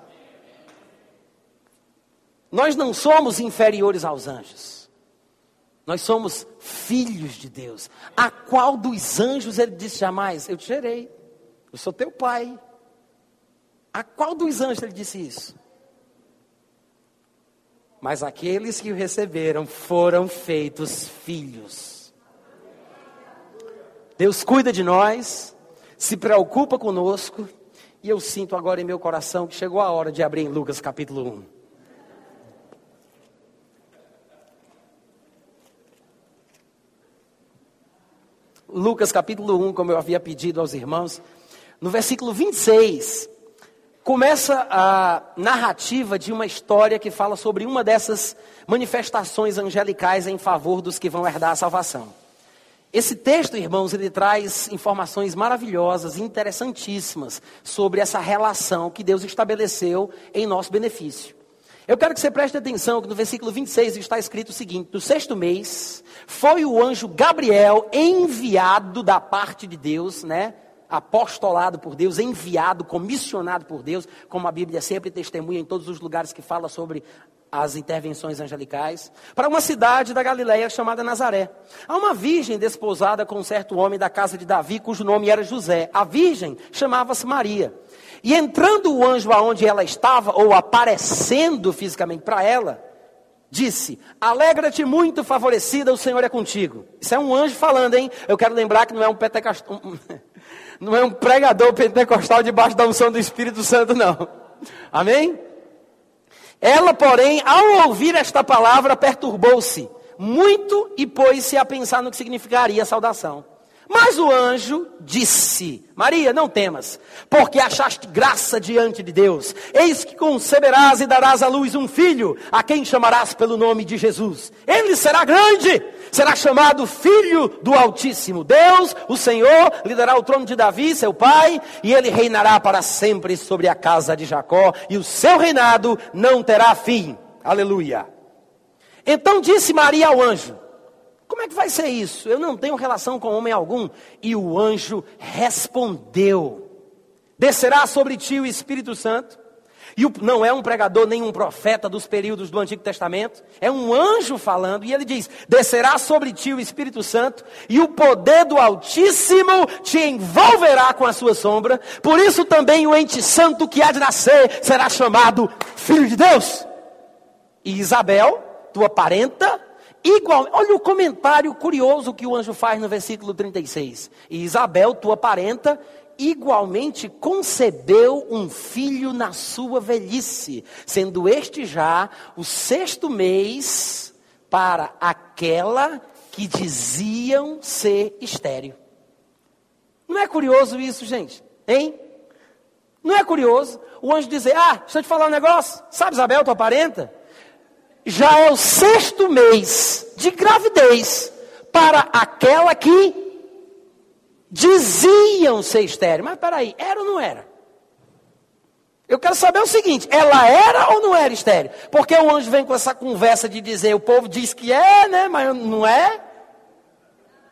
Nós não somos inferiores aos anjos. Nós somos filhos de Deus. A qual dos anjos ele disse jamais? Eu te gerei. Eu sou teu pai. A qual dos anjos ele disse isso? Mas aqueles que o receberam foram feitos filhos. Deus cuida de nós, se preocupa conosco, e eu sinto agora em meu coração que chegou a hora de abrir em Lucas capítulo 1. Lucas capítulo 1, como eu havia pedido aos irmãos, no versículo 26, começa a narrativa de uma história que fala sobre uma dessas manifestações angelicais em favor dos que vão herdar a salvação. Esse texto, irmãos, ele traz informações maravilhosas, interessantíssimas sobre essa relação que Deus estabeleceu em nosso benefício. Eu quero que você preste atenção que no versículo 26 está escrito o seguinte: No sexto mês, foi o anjo Gabriel enviado da parte de Deus, né? Apostolado por Deus, enviado, comissionado por Deus, como a Bíblia sempre testemunha em todos os lugares que fala sobre as intervenções angelicais, para uma cidade da Galiléia chamada Nazaré. Há uma virgem desposada com um certo homem da casa de Davi, cujo nome era José. A virgem chamava-se Maria. E entrando o anjo aonde ela estava, ou aparecendo fisicamente para ela, disse: Alegra-te muito, favorecida, o Senhor é contigo. Isso é um anjo falando, hein? Eu quero lembrar que não é um pentecostal, não é um pregador pentecostal debaixo da unção do Espírito Santo, não. Amém? Ela, porém, ao ouvir esta palavra, perturbou-se muito e pôs-se a pensar no que significaria a saudação. Mas o anjo disse: Maria, não temas, porque achaste graça diante de Deus. Eis que conceberás e darás à luz um filho, a quem chamarás pelo nome de Jesus. Ele será grande, será chamado Filho do Altíssimo. Deus, o Senhor, lhe dará o trono de Davi, seu pai, e ele reinará para sempre sobre a casa de Jacó, e o seu reinado não terá fim. Aleluia. Então disse Maria ao anjo: vai ser isso? Eu não tenho relação com homem algum. E o anjo respondeu: Descerá sobre ti o Espírito Santo. E o, não é um pregador nem um profeta dos períodos do Antigo Testamento, é um anjo falando, e ele diz: Descerá sobre ti o Espírito Santo, e o poder do Altíssimo te envolverá com a sua sombra. Por isso também o ente santo que há de nascer será chamado Filho de Deus. E Isabel, tua parenta, Igual, olha o comentário curioso que o anjo faz no versículo 36. E Isabel, tua parenta, igualmente concebeu um filho na sua velhice, sendo este já o sexto mês para aquela que diziam ser estéreo. Não é curioso isso, gente? Hein? Não é curioso o anjo dizer: Ah, deixa eu te falar um negócio. Sabe, Isabel, tua parenta? Já é o sexto mês de gravidez para aquela que diziam ser estéreo. Mas peraí, era ou não era? Eu quero saber o seguinte: ela era ou não era estéreo? Porque o anjo vem com essa conversa de dizer, o povo diz que é, né? Mas não é?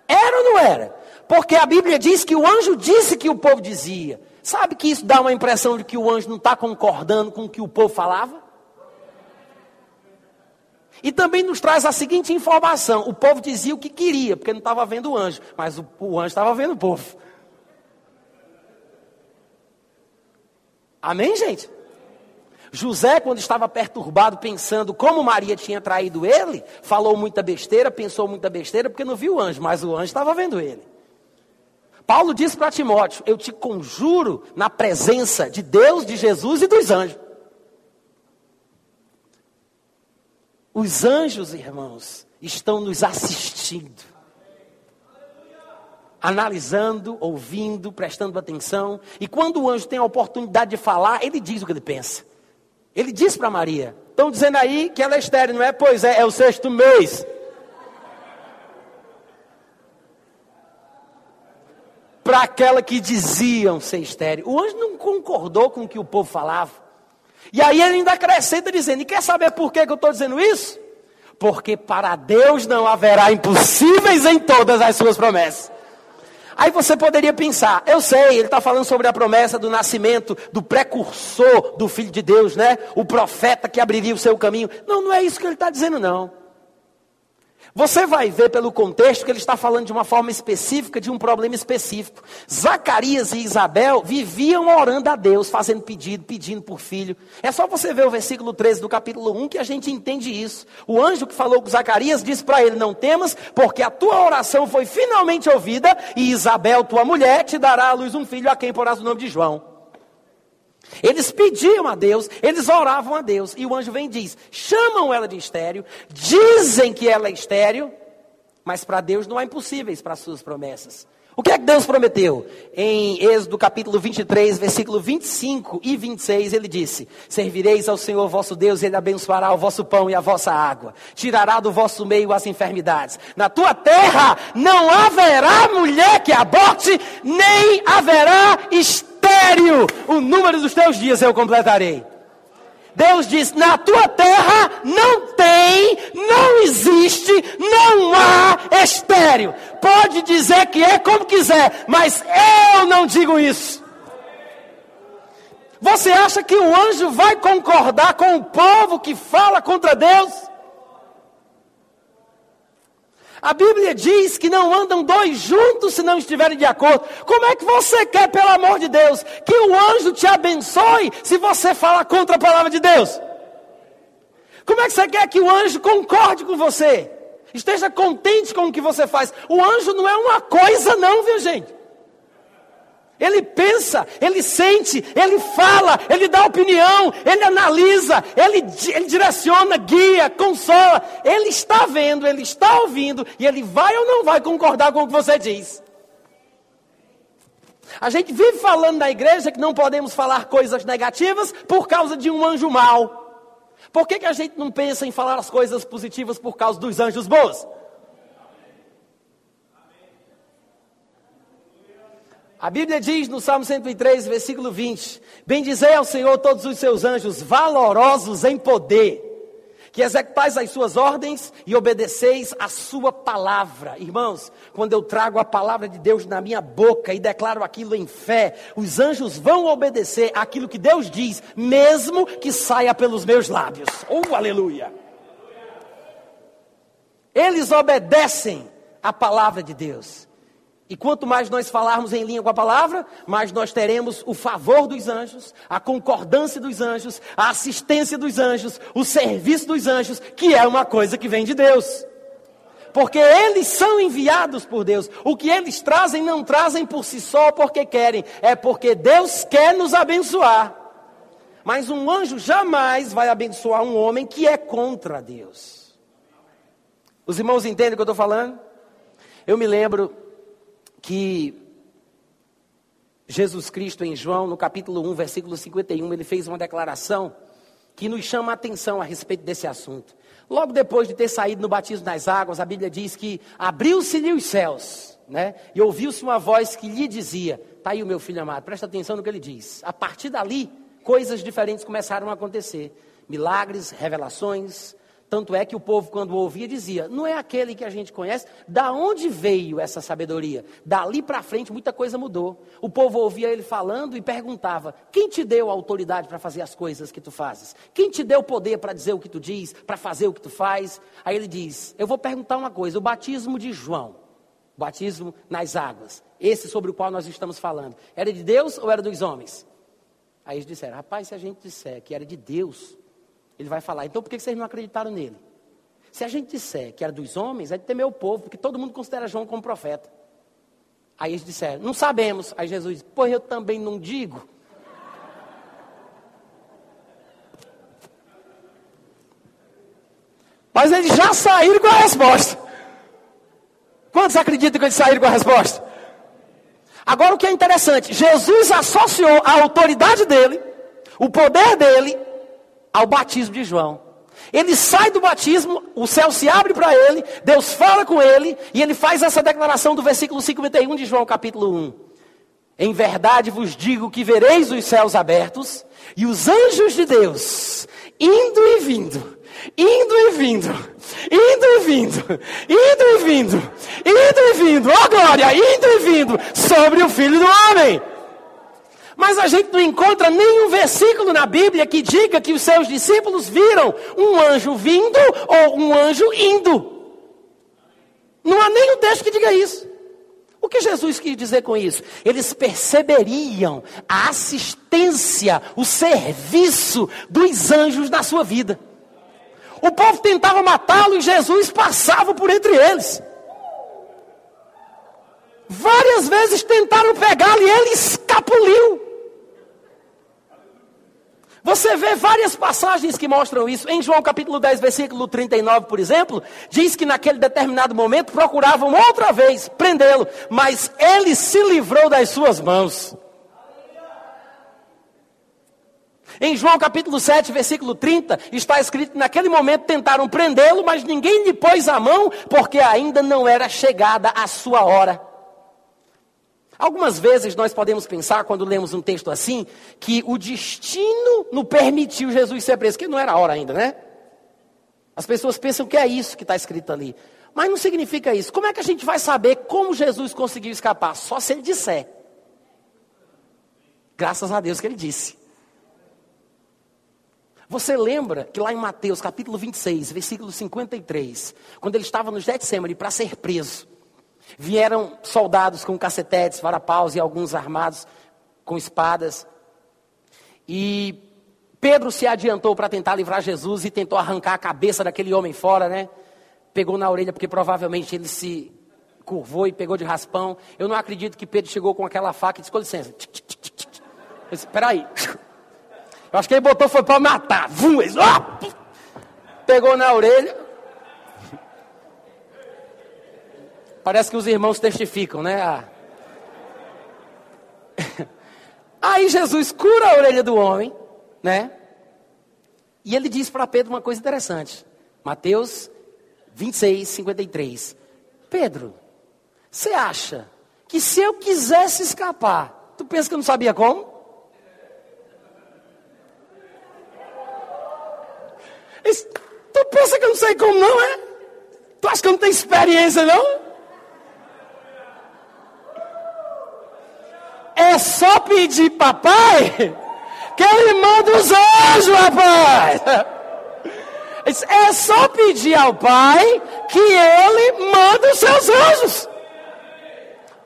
Era ou não era? Porque a Bíblia diz que o anjo disse que o povo dizia. Sabe que isso dá uma impressão de que o anjo não está concordando com o que o povo falava? E também nos traz a seguinte informação: o povo dizia o que queria, porque não estava vendo o anjo, mas o, o anjo estava vendo o povo. Amém, gente? José, quando estava perturbado, pensando como Maria tinha traído ele, falou muita besteira, pensou muita besteira, porque não viu o anjo, mas o anjo estava vendo ele. Paulo disse para Timóteo: Eu te conjuro na presença de Deus, de Jesus e dos anjos. Os anjos, irmãos, estão nos assistindo, analisando, ouvindo, prestando atenção. E quando o anjo tem a oportunidade de falar, ele diz o que ele pensa. Ele diz para Maria: Estão dizendo aí que ela é estéreo, não é? Pois é, é o sexto mês. para aquela que diziam ser estéreo. O anjo não concordou com o que o povo falava. E aí ele ainda acrescenta dizendo: E quer saber por que, que eu estou dizendo isso? Porque para Deus não haverá impossíveis em todas as suas promessas. Aí você poderia pensar, eu sei, ele está falando sobre a promessa do nascimento do precursor do Filho de Deus, né? O profeta que abriria o seu caminho. Não, não é isso que ele está dizendo, não. Você vai ver pelo contexto que ele está falando de uma forma específica, de um problema específico. Zacarias e Isabel viviam orando a Deus, fazendo pedido, pedindo por filho. É só você ver o versículo 13 do capítulo 1 que a gente entende isso. O anjo que falou com Zacarias disse para ele: Não temas, porque a tua oração foi finalmente ouvida, e Isabel, tua mulher, te dará à luz um filho a quem porás o nome de João. Eles pediam a Deus, eles oravam a Deus. E o anjo vem e diz: chamam ela de estéreo, dizem que ela é estéreo, mas para Deus não há impossíveis para as suas promessas. O que é que Deus prometeu? Em Êxodo capítulo 23, versículo 25 e 26, ele disse: Servireis ao Senhor vosso Deus, ele abençoará o vosso pão e a vossa água, tirará do vosso meio as enfermidades. Na tua terra não haverá mulher que aborte, nem haverá estéreo estéreo, o número dos teus dias eu completarei. Deus diz: na tua terra não tem, não existe, não há estéreo. Pode dizer que é como quiser, mas eu não digo isso. Você acha que o anjo vai concordar com o povo que fala contra Deus? A Bíblia diz que não andam dois juntos se não estiverem de acordo. Como é que você quer, pelo amor de Deus, que o anjo te abençoe se você fala contra a palavra de Deus? Como é que você quer que o anjo concorde com você? Esteja contente com o que você faz. O anjo não é uma coisa, não, viu gente? Ele pensa, ele sente, ele fala, ele dá opinião, ele analisa, ele, ele, direciona, guia, consola. Ele está vendo, ele está ouvindo e ele vai ou não vai concordar com o que você diz. A gente vive falando na igreja que não podemos falar coisas negativas por causa de um anjo mau. Por que, que a gente não pensa em falar as coisas positivas por causa dos anjos bons? A Bíblia diz no Salmo 103, versículo 20: Bendizei ao Senhor todos os seus anjos, valorosos em poder, que executais as suas ordens e obedeceis a sua palavra. Irmãos, quando eu trago a palavra de Deus na minha boca e declaro aquilo em fé, os anjos vão obedecer aquilo que Deus diz, mesmo que saia pelos meus lábios. Oh, aleluia! Eles obedecem a palavra de Deus. E quanto mais nós falarmos em linha com a palavra, mais nós teremos o favor dos anjos, a concordância dos anjos, a assistência dos anjos, o serviço dos anjos, que é uma coisa que vem de Deus. Porque eles são enviados por Deus. O que eles trazem, não trazem por si só porque querem, é porque Deus quer nos abençoar. Mas um anjo jamais vai abençoar um homem que é contra Deus. Os irmãos entendem o que eu estou falando? Eu me lembro que Jesus Cristo, em João, no capítulo 1, versículo 51, ele fez uma declaração que nos chama a atenção a respeito desse assunto. Logo depois de ter saído no batismo das águas, a Bíblia diz que abriu-se-lhe os céus, né? E ouviu-se uma voz que lhe dizia: Está aí o meu filho amado, presta atenção no que ele diz. A partir dali, coisas diferentes começaram a acontecer: milagres, revelações, tanto é que o povo, quando ouvia, dizia: Não é aquele que a gente conhece? Da onde veio essa sabedoria? Dali para frente, muita coisa mudou. O povo ouvia ele falando e perguntava: Quem te deu a autoridade para fazer as coisas que tu fazes? Quem te deu o poder para dizer o que tu diz, para fazer o que tu faz? Aí ele diz: Eu vou perguntar uma coisa: o batismo de João, o batismo nas águas, esse sobre o qual nós estamos falando, era de Deus ou era dos homens? Aí eles disseram: Rapaz, se a gente disser que era de Deus, ele vai falar, então por que vocês não acreditaram nele? Se a gente disser que era dos homens, é de temer o povo, porque todo mundo considera João como profeta. Aí eles disseram, não sabemos. Aí Jesus disse, pois eu também não digo. Mas eles já saíram com a resposta. Quantos acreditam que eles saíram com a resposta? Agora o que é interessante, Jesus associou a autoridade dele, o poder dele, ao batismo de João. Ele sai do batismo, o céu se abre para ele, Deus fala com ele, e ele faz essa declaração do versículo 51 de João capítulo 1. Em verdade vos digo que vereis os céus abertos e os anjos de Deus indo e vindo, indo e vindo, indo e vindo, indo e vindo, indo e vindo, ó oh, glória, indo e vindo sobre o Filho do Homem. Mas a gente não encontra nenhum versículo na Bíblia que diga que os seus discípulos viram um anjo vindo ou um anjo indo. Não há nenhum texto que diga isso. O que Jesus quis dizer com isso? Eles perceberiam a assistência, o serviço dos anjos na sua vida. O povo tentava matá-lo e Jesus passava por entre eles. Várias vezes tentaram pegá-lo e ele escapuliu. Você vê várias passagens que mostram isso. Em João capítulo 10, versículo 39, por exemplo, diz que naquele determinado momento procuravam outra vez prendê-lo, mas ele se livrou das suas mãos. Em João capítulo 7, versículo 30, está escrito que naquele momento tentaram prendê-lo, mas ninguém lhe pôs a mão, porque ainda não era chegada a sua hora. Algumas vezes nós podemos pensar, quando lemos um texto assim, que o destino não permitiu Jesus ser preso, que não era a hora ainda, né? As pessoas pensam que é isso que está escrito ali. Mas não significa isso. Como é que a gente vai saber como Jesus conseguiu escapar? Só se ele disser. Graças a Deus que ele disse. Você lembra que lá em Mateus capítulo 26, versículo 53, quando ele estava no Getsemane para ser preso, Vieram soldados com cacetetes, varapaus e alguns armados com espadas. E Pedro se adiantou para tentar livrar Jesus e tentou arrancar a cabeça daquele homem fora, né? Pegou na orelha, porque provavelmente ele se curvou e pegou de raspão. Eu não acredito que Pedro chegou com aquela faca e disse: com licença. Espera aí. Eu acho que ele botou foi para matar. Vum, pegou na orelha. Parece que os irmãos testificam, né? Ah. Aí Jesus cura a orelha do homem, né? E ele diz para Pedro uma coisa interessante. Mateus 26, 53. Pedro, você acha que se eu quisesse escapar, tu pensa que eu não sabia como? Tu pensa que eu não sei como não, é? Tu acha que eu não tenho experiência, não? É só pedir papai que ele manda os anjos, rapaz. É só pedir ao pai que ele manda os seus anjos.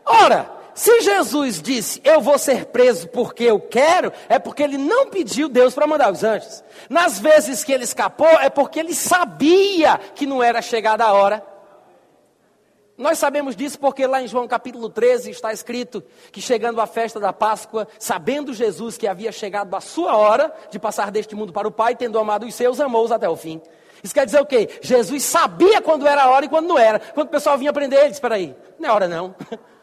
Ora, se Jesus disse, eu vou ser preso porque eu quero, é porque ele não pediu Deus para mandar os anjos. Nas vezes que ele escapou, é porque ele sabia que não era chegada a hora. Nós sabemos disso porque lá em João capítulo 13 está escrito que chegando à festa da Páscoa, sabendo Jesus que havia chegado a sua hora de passar deste mundo para o Pai, tendo amado os seus, amou-os até o fim. Isso quer dizer o quê? Jesus sabia quando era a hora e quando não era. Quando o pessoal vinha prender ele, disse, espera aí, não é hora não.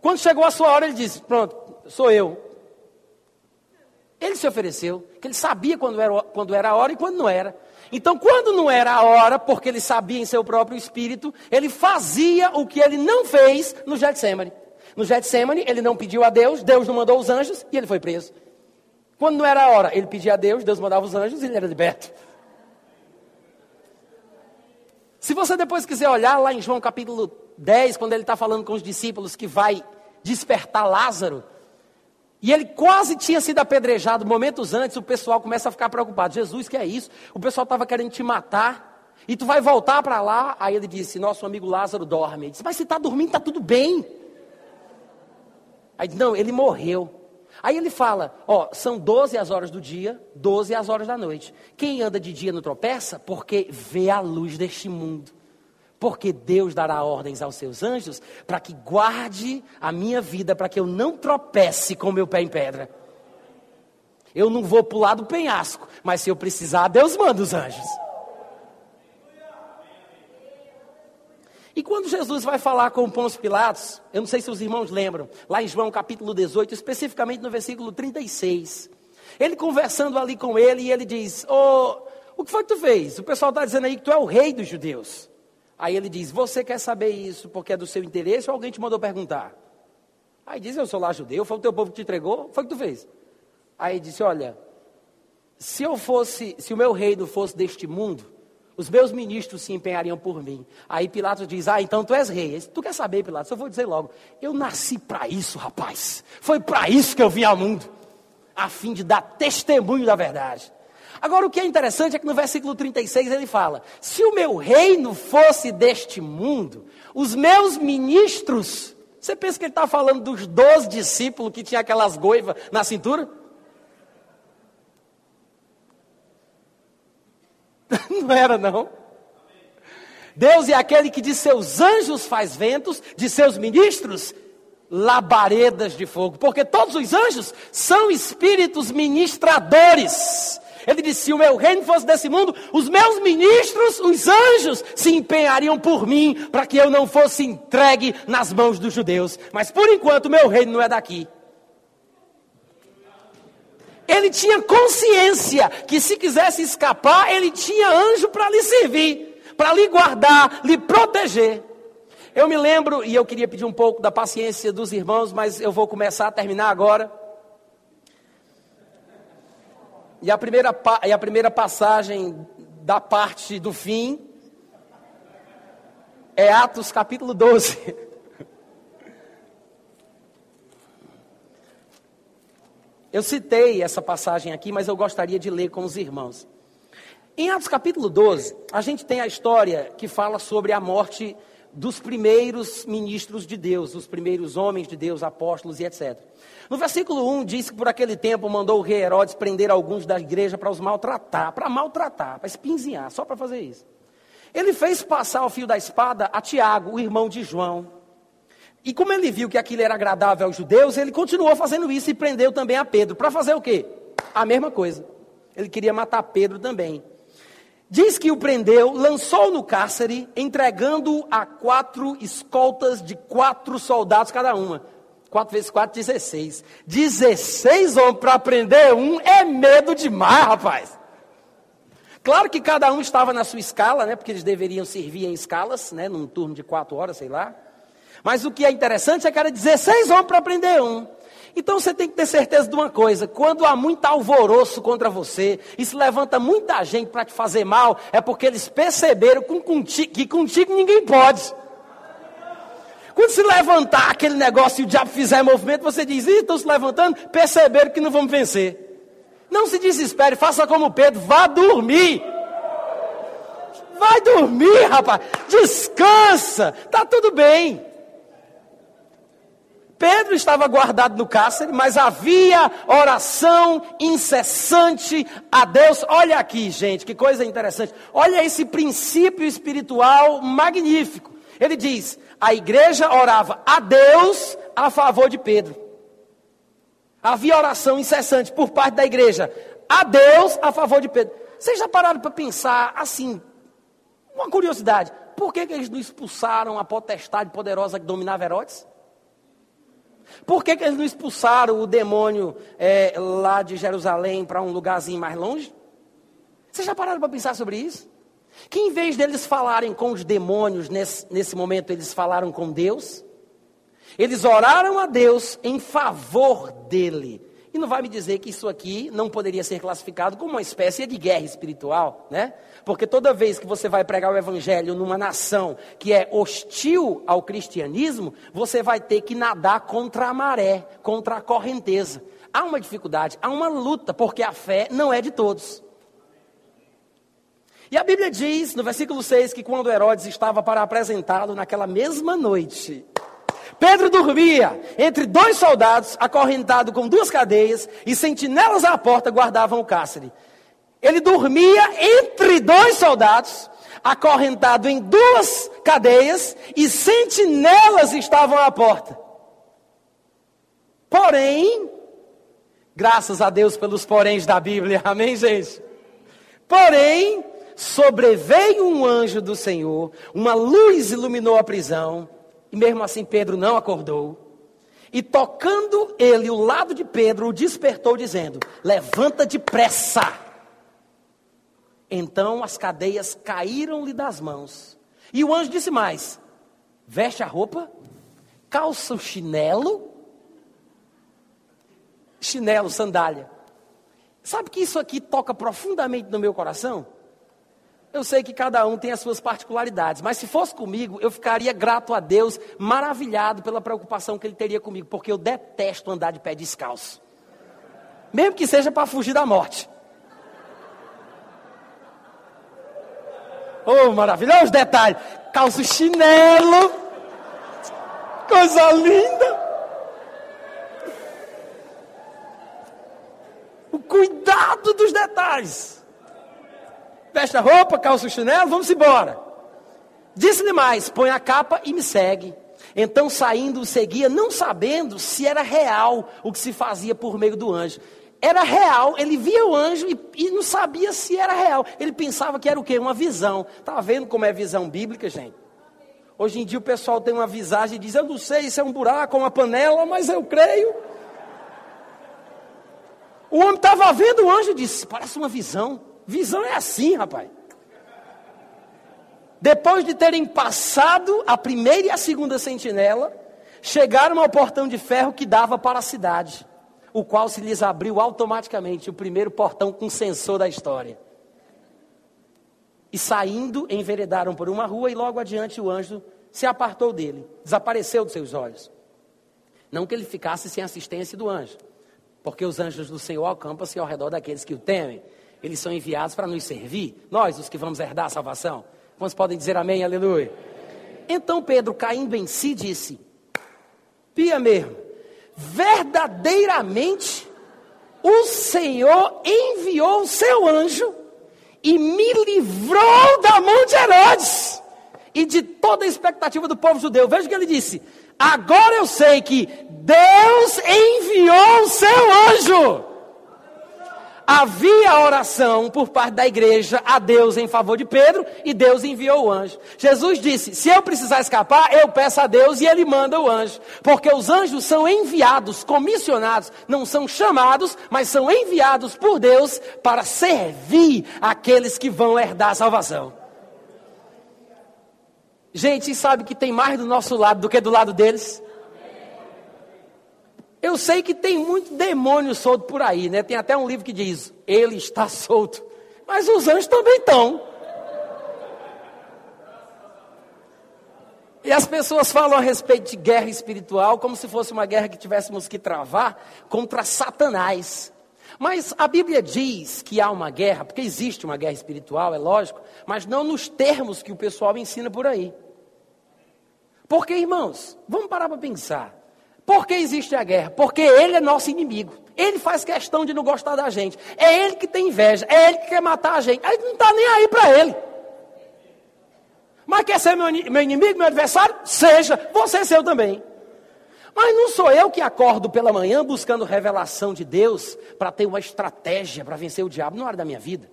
Quando chegou a sua hora, ele disse, pronto, sou eu. Ele se ofereceu, que ele sabia quando era, quando era a hora e quando não era. Então, quando não era a hora, porque ele sabia em seu próprio espírito, ele fazia o que ele não fez no Getsemane. No Getsemane, ele não pediu a Deus, Deus não mandou os anjos e ele foi preso. Quando não era a hora, ele pedia a Deus, Deus mandava os anjos e ele era liberto. Se você depois quiser olhar lá em João capítulo 10, quando ele está falando com os discípulos que vai despertar Lázaro, e ele quase tinha sido apedrejado momentos antes, o pessoal começa a ficar preocupado. Jesus, que é isso? O pessoal estava querendo te matar. E tu vai voltar para lá? Aí ele disse, nosso amigo Lázaro dorme. Ele disse, mas se está dormindo, está tudo bem. Aí não, ele morreu. Aí ele fala, ó, são 12 as horas do dia, 12 as horas da noite. Quem anda de dia não tropeça, porque vê a luz deste mundo. Porque Deus dará ordens aos seus anjos para que guarde a minha vida, para que eu não tropece com meu pé em pedra. Eu não vou pular do penhasco, mas se eu precisar, Deus manda os anjos. E quando Jesus vai falar com Pôncio Pilatos, eu não sei se os irmãos lembram, lá em João capítulo 18, especificamente no versículo 36, ele conversando ali com ele, e ele diz: oh, O que foi que tu fez? O pessoal está dizendo aí que tu é o rei dos judeus. Aí ele diz: Você quer saber isso porque é do seu interesse ou alguém te mandou perguntar? Aí diz: Eu sou lá judeu, foi o teu povo que te entregou, foi o que tu fez. Aí disse: Olha, se eu fosse, se o meu reino fosse deste mundo, os meus ministros se empenhariam por mim. Aí Pilatos diz: Ah, então tu és rei. Tu quer saber, Pilatos? Eu vou dizer logo: Eu nasci para isso, rapaz. Foi para isso que eu vim ao mundo, a fim de dar testemunho da verdade. Agora, o que é interessante é que no versículo 36 ele fala: Se o meu reino fosse deste mundo, os meus ministros. Você pensa que ele está falando dos doze discípulos que tinham aquelas goivas na cintura? Não era, não. Deus é aquele que de seus anjos faz ventos, de seus ministros labaredas de fogo, porque todos os anjos são espíritos ministradores. Ele disse: se o meu reino fosse desse mundo, os meus ministros, os anjos, se empenhariam por mim, para que eu não fosse entregue nas mãos dos judeus. Mas por enquanto, o meu reino não é daqui. Ele tinha consciência que se quisesse escapar, ele tinha anjo para lhe servir, para lhe guardar, lhe proteger. Eu me lembro, e eu queria pedir um pouco da paciência dos irmãos, mas eu vou começar a terminar agora. E a primeira, e a primeira passagem da parte do fim é Atos capítulo 12. Eu citei essa passagem aqui, mas eu gostaria de ler com os irmãos. Em Atos capítulo 12, a gente tem a história que fala sobre a morte dos primeiros ministros de Deus, os primeiros homens de Deus, apóstolos e etc. No versículo 1 diz que por aquele tempo mandou o rei Herodes prender alguns da igreja para os maltratar, para maltratar, para espinzinhar, só para fazer isso. Ele fez passar o fio da espada a Tiago, o irmão de João. E como ele viu que aquilo era agradável aos judeus, ele continuou fazendo isso e prendeu também a Pedro. Para fazer o quê? A mesma coisa. Ele queria matar Pedro também. Diz que o prendeu, lançou no cárcere, entregando-o a quatro escoltas de quatro soldados cada uma. 4 vezes 4, 16. 16 homens para prender um é medo demais, rapaz. Claro que cada um estava na sua escala, né? Porque eles deveriam servir em escalas, né? Num turno de 4 horas, sei lá. Mas o que é interessante é que era 16 homens para prender um. Então você tem que ter certeza de uma coisa: quando há muito alvoroço contra você e se levanta muita gente para te fazer mal, é porque eles perceberam que contigo ninguém pode. Quando se levantar aquele negócio e o diabo fizer movimento, você diz: estão se levantando, perceberam que não vamos vencer. Não se desespere, faça como Pedro, vá dormir. Vai dormir, rapaz. Descansa. Tá tudo bem. Pedro estava guardado no cárcere, mas havia oração incessante a Deus. Olha aqui, gente, que coisa interessante. Olha esse princípio espiritual magnífico. Ele diz: a igreja orava a Deus a favor de Pedro. Havia oração incessante por parte da igreja a Deus a favor de Pedro. Vocês já pararam para pensar assim? Uma curiosidade: por que, que eles não expulsaram a potestade poderosa que dominava Herodes? Por que, que eles não expulsaram o demônio é, lá de Jerusalém para um lugarzinho mais longe? Vocês já pararam para pensar sobre isso? Que em vez deles falarem com os demônios, nesse, nesse momento eles falaram com Deus. Eles oraram a Deus em favor dele. E não vai me dizer que isso aqui não poderia ser classificado como uma espécie de guerra espiritual, né? Porque toda vez que você vai pregar o evangelho numa nação que é hostil ao cristianismo, você vai ter que nadar contra a maré, contra a correnteza. Há uma dificuldade, há uma luta, porque a fé não é de todos. E a Bíblia diz, no versículo 6, que quando Herodes estava para apresentá-lo naquela mesma noite, Pedro dormia entre dois soldados, acorrentado com duas cadeias, e sentinelas à porta guardavam o cárcere. Ele dormia entre dois soldados, acorrentado em duas cadeias, e sentinelas estavam à porta. Porém, graças a Deus pelos poréns da Bíblia, amém, gente? Porém, sobreveio um anjo do Senhor, uma luz iluminou a prisão, e mesmo assim Pedro não acordou. E tocando ele o lado de Pedro, o despertou, dizendo: Levanta depressa. Então as cadeias caíram-lhe das mãos, E o anjo disse mais: veste a roupa, calça o chinelo, chinelo, sandália. Sabe que isso aqui toca profundamente no meu coração? Eu sei que cada um tem as suas particularidades, mas se fosse comigo, eu ficaria grato a Deus, maravilhado pela preocupação que Ele teria comigo, porque eu detesto andar de pé descalço, mesmo que seja para fugir da morte. Oh, maravilhoso detalhe! Calço chinelo, coisa linda. O cuidado dos detalhes veste a roupa, calça o chinelo, vamos embora. Disse-lhe mais: põe a capa e me segue. Então, saindo, seguia, não sabendo se era real o que se fazia por meio do anjo. Era real, ele via o anjo e, e não sabia se era real. Ele pensava que era o quê? Uma visão. Está vendo como é visão bíblica, gente? Hoje em dia o pessoal tem uma visagem e diz: Eu não sei se é um buraco ou uma panela, mas eu creio. O homem estava vendo o anjo e disse: Parece uma visão. Visão é assim, rapaz. Depois de terem passado a primeira e a segunda sentinela, chegaram ao portão de ferro que dava para a cidade, o qual se lhes abriu automaticamente, o primeiro portão com sensor da história. E saindo, enveredaram por uma rua e logo adiante o anjo se apartou dele, desapareceu dos seus olhos. Não que ele ficasse sem assistência do anjo, porque os anjos do Senhor acampam-se ao redor daqueles que o temem eles são enviados para nos servir, nós, os que vamos herdar a salvação. Quantos podem dizer amém, aleluia? Então Pedro, caindo em si, disse: Pia mesmo, verdadeiramente o Senhor enviou o seu anjo e me livrou da mão de Herodes e de toda a expectativa do povo judeu. Veja o que ele disse: Agora eu sei que Deus enviou o seu anjo havia oração por parte da igreja a Deus em favor de Pedro e Deus enviou o anjo. Jesus disse: Se eu precisar escapar, eu peço a Deus e ele manda o anjo. Porque os anjos são enviados, comissionados, não são chamados, mas são enviados por Deus para servir aqueles que vão herdar a salvação. Gente, sabe que tem mais do nosso lado do que do lado deles? Eu sei que tem muito demônio solto por aí, né? Tem até um livro que diz: Ele está solto. Mas os anjos também estão. E as pessoas falam a respeito de guerra espiritual como se fosse uma guerra que tivéssemos que travar contra Satanás. Mas a Bíblia diz que há uma guerra, porque existe uma guerra espiritual, é lógico, mas não nos termos que o pessoal ensina por aí. Porque, irmãos, vamos parar para pensar. Por que existe a guerra? Porque ele é nosso inimigo. Ele faz questão de não gostar da gente. É ele que tem inveja. É ele que quer matar a gente. A gente não está nem aí para ele. Mas quer ser meu, meu inimigo, meu adversário? Seja. Você é seu também. Mas não sou eu que acordo pela manhã buscando revelação de Deus para ter uma estratégia para vencer o diabo. É hora da minha vida.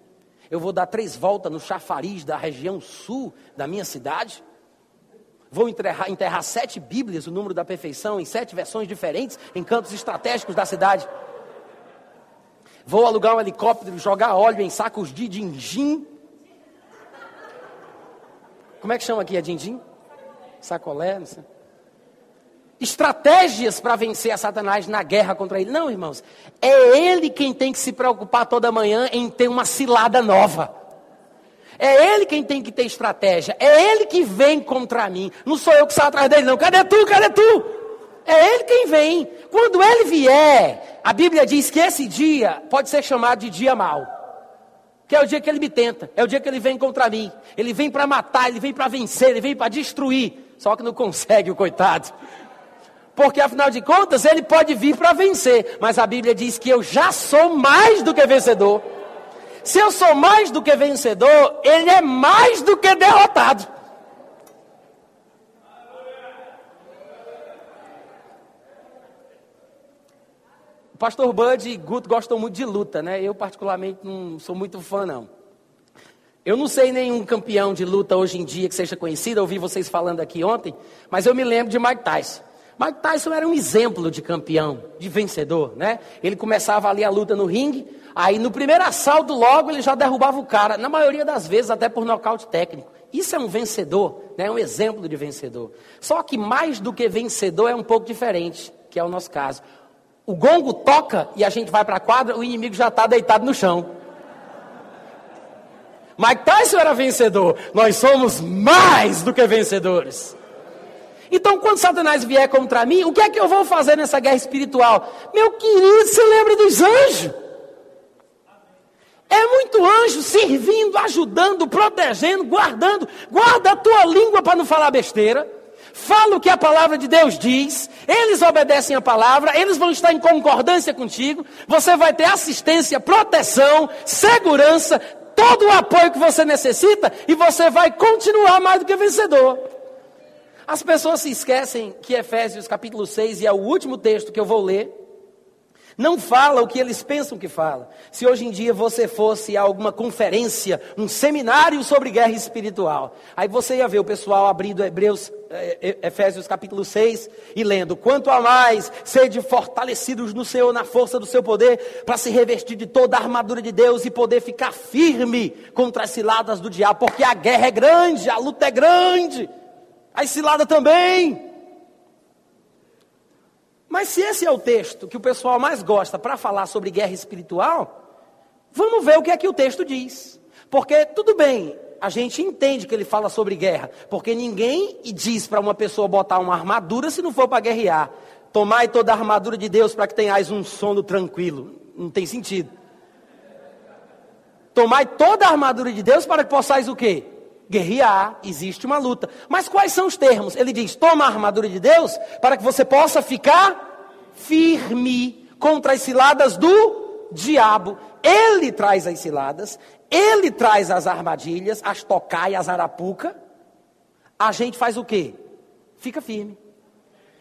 Eu vou dar três voltas no chafariz da região sul da minha cidade Vou enterrar, enterrar sete Bíblias, o número da perfeição, em sete versões diferentes, em cantos estratégicos da cidade. Vou alugar um helicóptero, jogar óleo em sacos de din-din. Como é que chama aqui? É din-din? Sacolé? Não sei. Estratégias para vencer a Satanás na guerra contra ele. Não, irmãos. É ele quem tem que se preocupar toda manhã em ter uma cilada nova. É ele quem tem que ter estratégia. É ele que vem contra mim. Não sou eu que saio atrás dele, não. Cadê tu? Cadê tu? É ele quem vem. Quando ele vier, a Bíblia diz que esse dia pode ser chamado de dia mau. Que é o dia que ele me tenta, é o dia que ele vem contra mim. Ele vem para matar, ele vem para vencer, ele vem para destruir. Só que não consegue, o coitado. Porque afinal de contas, ele pode vir para vencer. Mas a Bíblia diz que eu já sou mais do que vencedor. Se eu sou mais do que vencedor, ele é mais do que derrotado. O pastor Bud e Guto gostam muito de luta, né? Eu, particularmente, não sou muito fã, não. Eu não sei nenhum campeão de luta hoje em dia que seja conhecido, ouvi vocês falando aqui ontem, mas eu me lembro de Mike Tyson. Mike Tyson era um exemplo de campeão, de vencedor, né? Ele começava ali a luta no ringue, aí no primeiro assalto logo ele já derrubava o cara, na maioria das vezes até por nocaute técnico. Isso é um vencedor, né? um exemplo de vencedor. Só que mais do que vencedor é um pouco diferente, que é o nosso caso. O gongo toca e a gente vai para a quadra, o inimigo já está deitado no chão. Mike Tyson era vencedor, nós somos mais do que vencedores. Então, quando Satanás vier contra mim, o que é que eu vou fazer nessa guerra espiritual? Meu querido, você lembra dos anjos? É muito anjo servindo, ajudando, protegendo, guardando. Guarda a tua língua para não falar besteira. Fala o que a palavra de Deus diz. Eles obedecem a palavra, eles vão estar em concordância contigo. Você vai ter assistência, proteção, segurança, todo o apoio que você necessita e você vai continuar mais do que vencedor. As pessoas se esquecem que Efésios capítulo 6, e é o último texto que eu vou ler, não fala o que eles pensam que fala. Se hoje em dia você fosse a alguma conferência, um seminário sobre guerra espiritual, aí você ia ver o pessoal abrindo Hebreus, eh, Efésios capítulo 6 e lendo: Quanto a mais, sede fortalecidos no Senhor, na força do seu poder, para se revestir de toda a armadura de Deus e poder ficar firme contra as ciladas do diabo, porque a guerra é grande, a luta é grande. A cilada também. Mas se esse é o texto que o pessoal mais gosta para falar sobre guerra espiritual, vamos ver o que é que o texto diz. Porque tudo bem, a gente entende que ele fala sobre guerra, porque ninguém diz para uma pessoa botar uma armadura se não for para guerrear. Tomai toda a armadura de Deus para que tenhais um sono tranquilo. Não tem sentido. Tomai toda a armadura de Deus para que possais o quê? Guerrear, existe uma luta. Mas quais são os termos? Ele diz: toma a armadura de Deus para que você possa ficar firme contra as ciladas do diabo. Ele traz as ciladas, ele traz as armadilhas, as tocai, as arapuca. A gente faz o quê? Fica firme.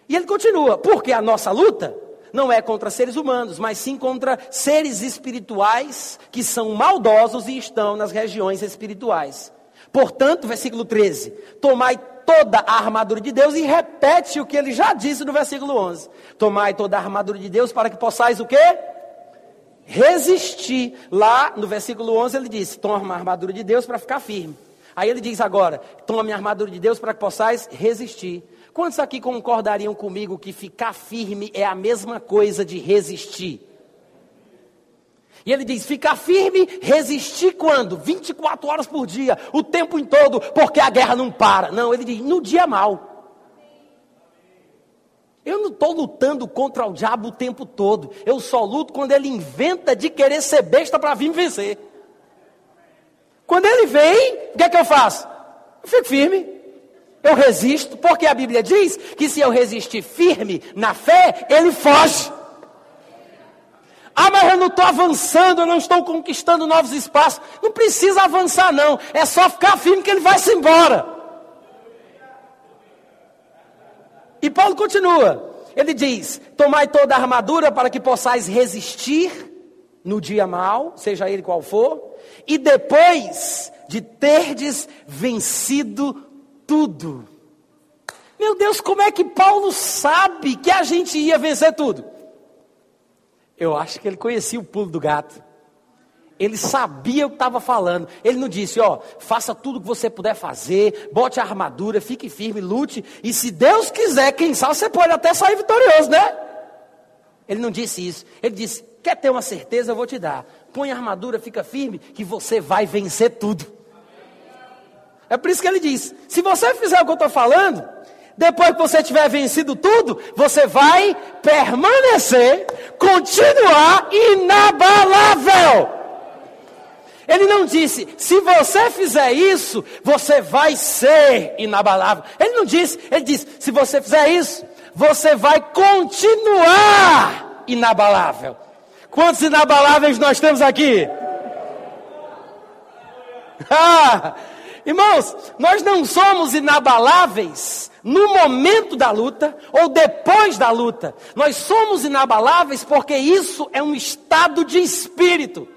E ele continua, porque a nossa luta não é contra seres humanos, mas sim contra seres espirituais que são maldosos e estão nas regiões espirituais. Portanto, versículo 13: Tomai toda a armadura de Deus e repete o que ele já disse no versículo 11: Tomai toda a armadura de Deus para que possais o quê? Resistir. Lá no versículo 11 ele disse: Toma a armadura de Deus para ficar firme. Aí ele diz agora: Toma a armadura de Deus para que possais resistir. Quantos aqui concordariam comigo que ficar firme é a mesma coisa de resistir? E ele diz: ficar firme, resistir quando? 24 horas por dia, o tempo em todo, porque a guerra não para. Não, ele diz: no dia mal. Eu não estou lutando contra o diabo o tempo todo. Eu só luto quando ele inventa de querer ser besta para vir me vencer. Quando ele vem, o que é que eu faço? Eu fico firme. Eu resisto, porque a Bíblia diz que se eu resistir firme na fé, ele foge. Ah, mas eu não estou avançando, eu não estou conquistando novos espaços. Não precisa avançar, não. É só ficar firme que ele vai se embora. E Paulo continua. Ele diz: Tomai toda a armadura para que possais resistir no dia mal, seja ele qual for, e depois de terdes vencido tudo. Meu Deus, como é que Paulo sabe que a gente ia vencer tudo? Eu acho que ele conhecia o pulo do gato. Ele sabia o que estava falando. Ele não disse, ó, faça tudo o que você puder fazer, bote a armadura, fique firme, lute. E se Deus quiser, quem sabe você pode até sair vitorioso, né? Ele não disse isso. Ele disse, quer ter uma certeza, eu vou te dar. Põe a armadura, fica firme, que você vai vencer tudo. É por isso que ele diz: se você fizer o que eu estou falando, depois que você tiver vencido tudo, você vai permanecer, continuar inabalável. Ele não disse, se você fizer isso, você vai ser inabalável. Ele não disse, ele disse, se você fizer isso, você vai continuar inabalável. Quantos inabaláveis nós temos aqui? Ah, irmãos, nós não somos inabaláveis no momento da luta ou depois da luta. Nós somos inabaláveis porque isso é um estado de espírito.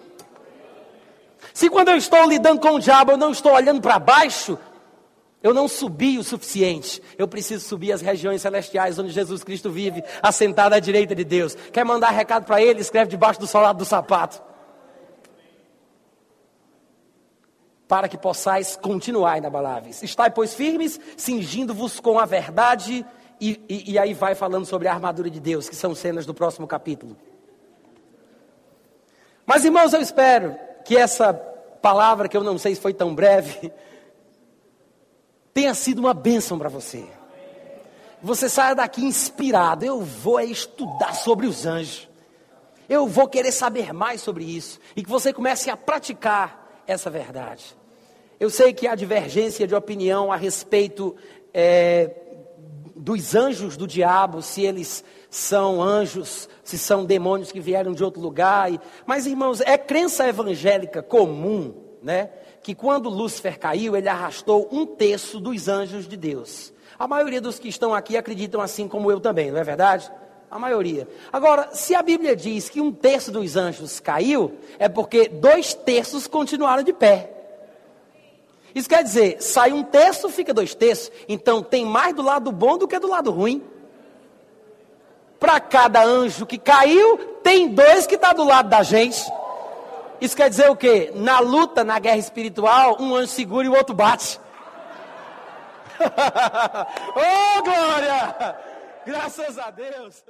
Se quando eu estou lidando com o diabo eu não estou olhando para baixo, Eu não subi o suficiente. Eu preciso subir as regiões celestiais onde Jesus Cristo vive, assentado à direita de Deus. Quer mandar recado para ele? Escreve debaixo do solado do sapato. Para que possais continuar inabaláveis. Estai, pois, firmes, cingindo-vos com a verdade. E, e, e aí vai falando sobre a armadura de Deus, que são cenas do próximo capítulo. Mas, irmãos, eu espero que essa palavra, que eu não sei se foi tão breve, tenha sido uma bênção para você. Você saia daqui inspirado. Eu vou estudar sobre os anjos. Eu vou querer saber mais sobre isso. E que você comece a praticar essa verdade. Eu sei que há divergência de opinião a respeito é, dos anjos do diabo, se eles são anjos, se são demônios que vieram de outro lugar. Mas, irmãos, é crença evangélica comum, né? que quando Lúcifer caiu, ele arrastou um terço dos anjos de Deus. A maioria dos que estão aqui acreditam assim como eu também, não é verdade? A maioria. Agora, se a Bíblia diz que um terço dos anjos caiu, é porque dois terços continuaram de pé. Isso quer dizer, sai um terço, fica dois terços. Então tem mais do lado bom do que do lado ruim. Para cada anjo que caiu, tem dois que está do lado da gente. Isso quer dizer o quê? Na luta, na guerra espiritual, um anjo segura e o outro bate. oh, glória! Graças a Deus!